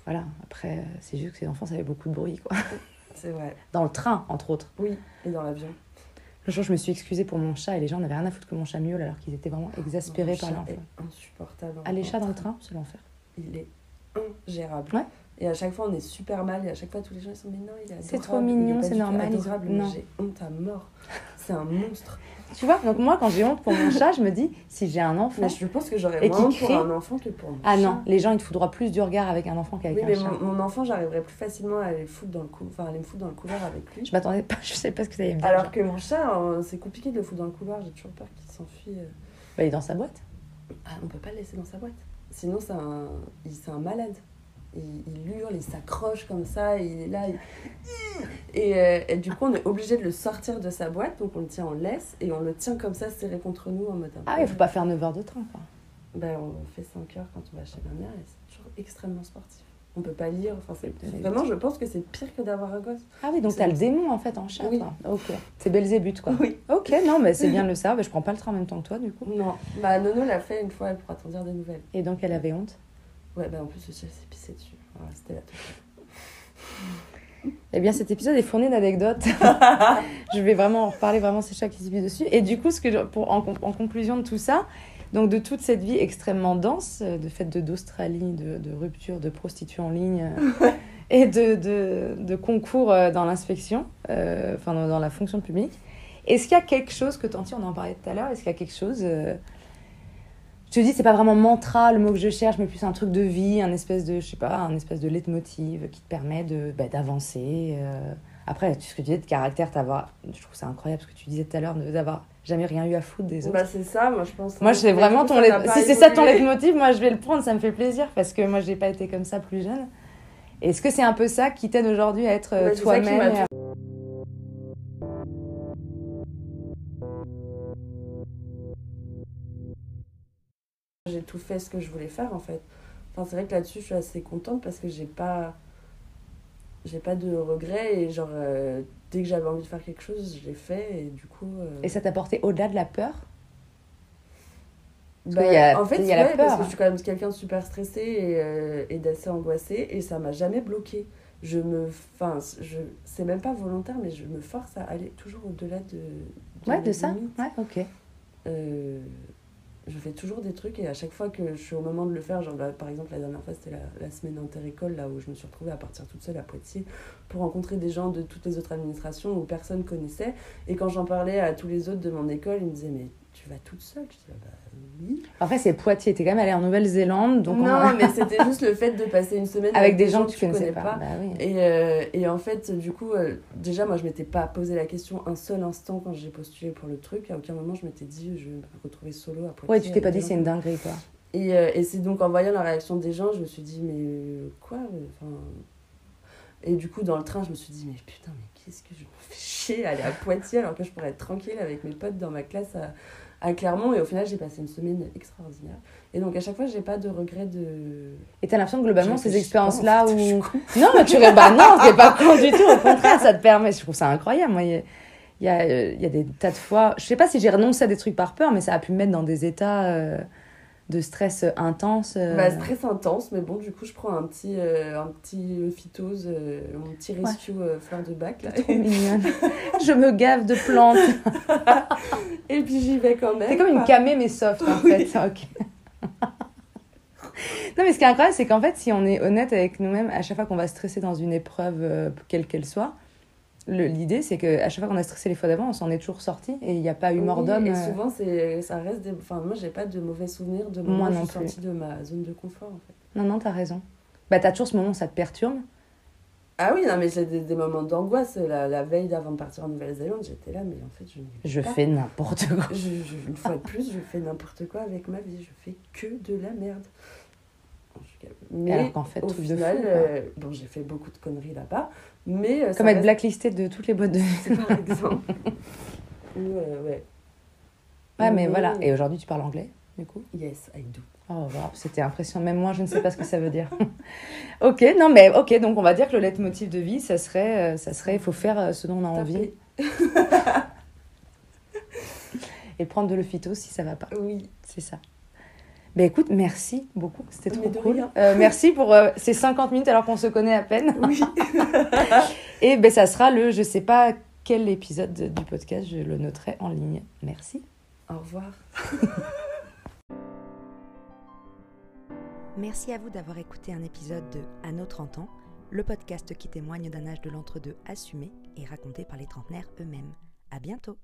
Voilà. Après, euh, c'est juste que ces enfants, ça fait beaucoup de bruit, quoi. (laughs) c'est vrai. Dans le train, entre autres. Oui, et dans l'avion. Le jour, je me suis excusée pour mon chat et les gens n'avaient rien à foutre que mon chat miaule alors qu'ils étaient vraiment exaspérés par l'enfant. insupportable. Ah, les chats dans le train, c'est l'enfer. Il est ingérable. Ouais. Et à chaque fois, on est super mal. Et à chaque fois, tous les gens ils sont mais non, il est C'est trop mignon, c'est normal, adorable, non. J'ai honte à mort. C'est un monstre. (laughs) Tu vois, donc moi, quand j'ai honte pour mon chat, je me dis, si j'ai un enfant. Mais je pense que j'aurais moins honte pour crie. un enfant que pour mon Ah chat. non, les gens, ils te foudraient plus du regard avec un enfant qu'avec Oui, un mais chat. mon, mon enfant, j'arriverais plus facilement à aller le foutre dans le cou... enfin, aller me foutre dans le couloir avec lui. Je m'attendais pas, (laughs) je sais pas ce que ça allait me dire. Alors que mon chat, c'est compliqué de le foutre dans le couloir. J'ai toujours peur qu'il s'enfuit. euh. Bah, il est dans sa boîte. Ah, on peut pas le laisser dans sa boîte. Sinon, c'est un, un malade. Il, il hurle, il s'accroche comme ça, il est là. il- (laughs) Et, euh, et du coup, on est obligé de le sortir de sa boîte, donc on le tient en laisse et on le tient comme ça serré contre nous en mode. Ah oui, faut pas faire 9 heures de train, quoi. Ben, on fait 5 heures quand on va chez ma mère et c'est toujours extrêmement sportif. On peut pas lire, enfin, c'est vraiment, je pense que c'est pire que d'avoir un gosse. Ah oui, donc C'est- t'as le démon en fait en chat, Oui. toi. Ok. C'est Belzébuth, quoi. Oui. Ok, non, mais c'est (laughs) bien de le savoir. mais je prends pas le train en même temps que toi, du coup. Non, bah Nono l'a fait une fois, elle pourra t'en dire des nouvelles. Et donc, elle avait honte? Ouais, bah en plus aussi, elle s'est pissée dessus. Voilà, c'était la touche. Eh bien, cet épisode est fourni d'anecdotes. (laughs) je vais vraiment en reparler, vraiment, c'est chat qui se vit dessus. Et du coup, ce que je- pour, en, en conclusion de tout ça, donc de toute cette vie extrêmement dense, euh, de fait de d'Australie, de, de rupture, de prostituée en ligne, euh, et de, de, de concours euh, dans l'inspection, euh, enfin dans, dans la fonction publique. Est-ce qu'il y a quelque chose que Tanti, on en parlait tout à l'heure, est-ce qu'il y a quelque chose euh, Je te dis, c'est pas vraiment mantra le mot que je cherche, mais plus un truc de vie, un espèce de, je sais pas, un espèce de leitmotiv qui te permet de bah, d'avancer. euh. Après, ce que tu disais de caractère, t'avoir, je trouve ça incroyable ce que tu disais tout à l'heure, d'avoir jamais rien eu à foutre des autres. Bah, c'est ça, moi, je pense. Moi, c'est Mais vraiment ton lait- Si c'est ça ton leitmotiv, moi je vais le prendre, ça me fait plaisir parce que moi j'ai pas été comme ça plus jeune. Est-ce que c'est un peu ça qui t'aide aujourd'hui à être euh, c'est qui toi-même J'ai tout fait ce que je voulais faire en fait. Enfin, c'est vrai que là-dessus, je suis assez contente parce que j'ai pas. J'ai pas de regrets et genre, euh, dès que j'avais envie de faire quelque chose, je l'ai fait et du coup. euh, Et ça t'a porté au-delà de la peur? Bah, qu'il y a- en fait, y a la ouais, parce que je suis quand même quelqu'un de super stressé et, euh, et d'assez angoissé et ça m'a jamais bloqué. Je me. Enfin, je... c'est même pas volontaire, mais je me force à aller toujours au-delà de. Ouais, de ça limites. Ouais, ok. Euh, je fais toujours des trucs et à chaque fois que je suis au moment de le faire, genre par exemple la dernière fois c'était la, la semaine inter-école là où je me suis retrouvée à partir toute seule à Poitiers pour rencontrer des gens de toutes les autres administrations où personne connaissait. Et quand j'en parlais à tous les autres de mon école ils me disaient mais tu vas toute seule Je disais bah oui. Après, c'est Poitiers, t'es quand même allée en Nouvelle-Zélande, donc on- non mais c'était juste le fait de passer une semaine (laughs) avec des gens que tu connaissais pas. pas. Bah oui. Et, euh, et en fait, du coup, euh, déjà, moi, je m'étais pas posé la question un seul instant quand j'ai postulé pour le truc. À aucun moment, je m'étais dit, je vais me retrouver solo à Poitiers. Ouais, tu t'es pas dit c'est une dinguerie quoi. Et, euh, et c'est donc en voyant la réaction des gens, je me suis dit, mais quoi enfin... Et du coup, dans le train, je me suis dit, mais putain, mais qu'est-ce que je me fais chier à aller à Poitiers alors que je pourrais être tranquille avec mes potes dans ma classe à, à Clermont. Et au final, j'ai passé une semaine extraordinaire. Et donc, à chaque fois, j'ai pas de regret de. Et t'as l'impression que globalement, ces expériences-là fait, où. (laughs) Non, mais tu bah non, c'est pas con du tout. Au contraire, ça te permet. Je trouve ça incroyable. Moi, il y a, il y, a, euh, il y a des tas de fois. Je sais pas si j'ai renoncé à des trucs par peur, mais ça a pu me mettre dans des états euh, de stress intense. euh. Bah, stress intense, mais bon, du coup, je prends un petit, euh, un petit phytose, euh, mon petit rescue euh, fleur de bac. Là. Trop mignonne. (laughs) Je me gave de plantes. (laughs) Et puis, j'y vais quand même. C'est comme une quoi. camé mais soft en (laughs) fait. Ok. non mais ce qui est incroyable c'est qu'en fait si on est honnête avec nous-mêmes à chaque fois qu'on va stresser dans une épreuve quelle qu'elle soit, l'idée c'est que à chaque fois qu'on a stressé les fois d'avant on s'en est toujours sorti et il n'y a pas eu mort Oui, d'homme. Et euh. souvent, c'est, ça reste des. Enfin, moi, j'ai pas de mauvais souvenirs de Moi où je suis sortie de ma zone de confort, en fait. Non non t'as raison. Bah t'as toujours ce moment où ça te perturbe. Ah oui, non, mais j'ai des, des moments d'angoisse. La, la veille d'avant de partir en Nouvelle-Zélande, j'étais là, mais en fait, je. Je pas. fais n'importe quoi. Je, je- une fois de plus, je fais n'importe quoi avec ma vie. Je fais que de la merde. Mais Alors qu'en fait au truc de final, fou. euh, bon, j'ai fait beaucoup de conneries là-bas, mais. euh, Comme être reste- blacklisté de toutes les boîtes de. par (laughs) exemple. (laughs) Ou, euh, ouais. Ouais mais voilà. Et aujourd'hui tu parles anglais du coup? Yes, I do. Oh, wow, c'était impressionnant. Même moi, je ne sais pas ce que ça veut dire. (laughs) ok, non, mais ok, donc on va dire que le leitmotiv de vie, ça serait, euh, ça serait, il faut faire ce dont on a envie et prendre de l'ophyto si ça va pas. Oui. C'est ça. Ben écoute, merci beaucoup, c'était trop cool. Euh, merci pour euh, ces 50 minutes alors qu'on se connaît à peine. Oui. (laughs) Et ben ça sera le, je sais pas quel épisode du podcast, je le noterai en ligne. Merci. Au revoir. (laughs) Merci à vous d'avoir écouté un épisode de À nos 30 ans, le podcast qui témoigne d'un âge de l'entre-deux assumé et raconté par les trentenaires eux-mêmes. À bientôt!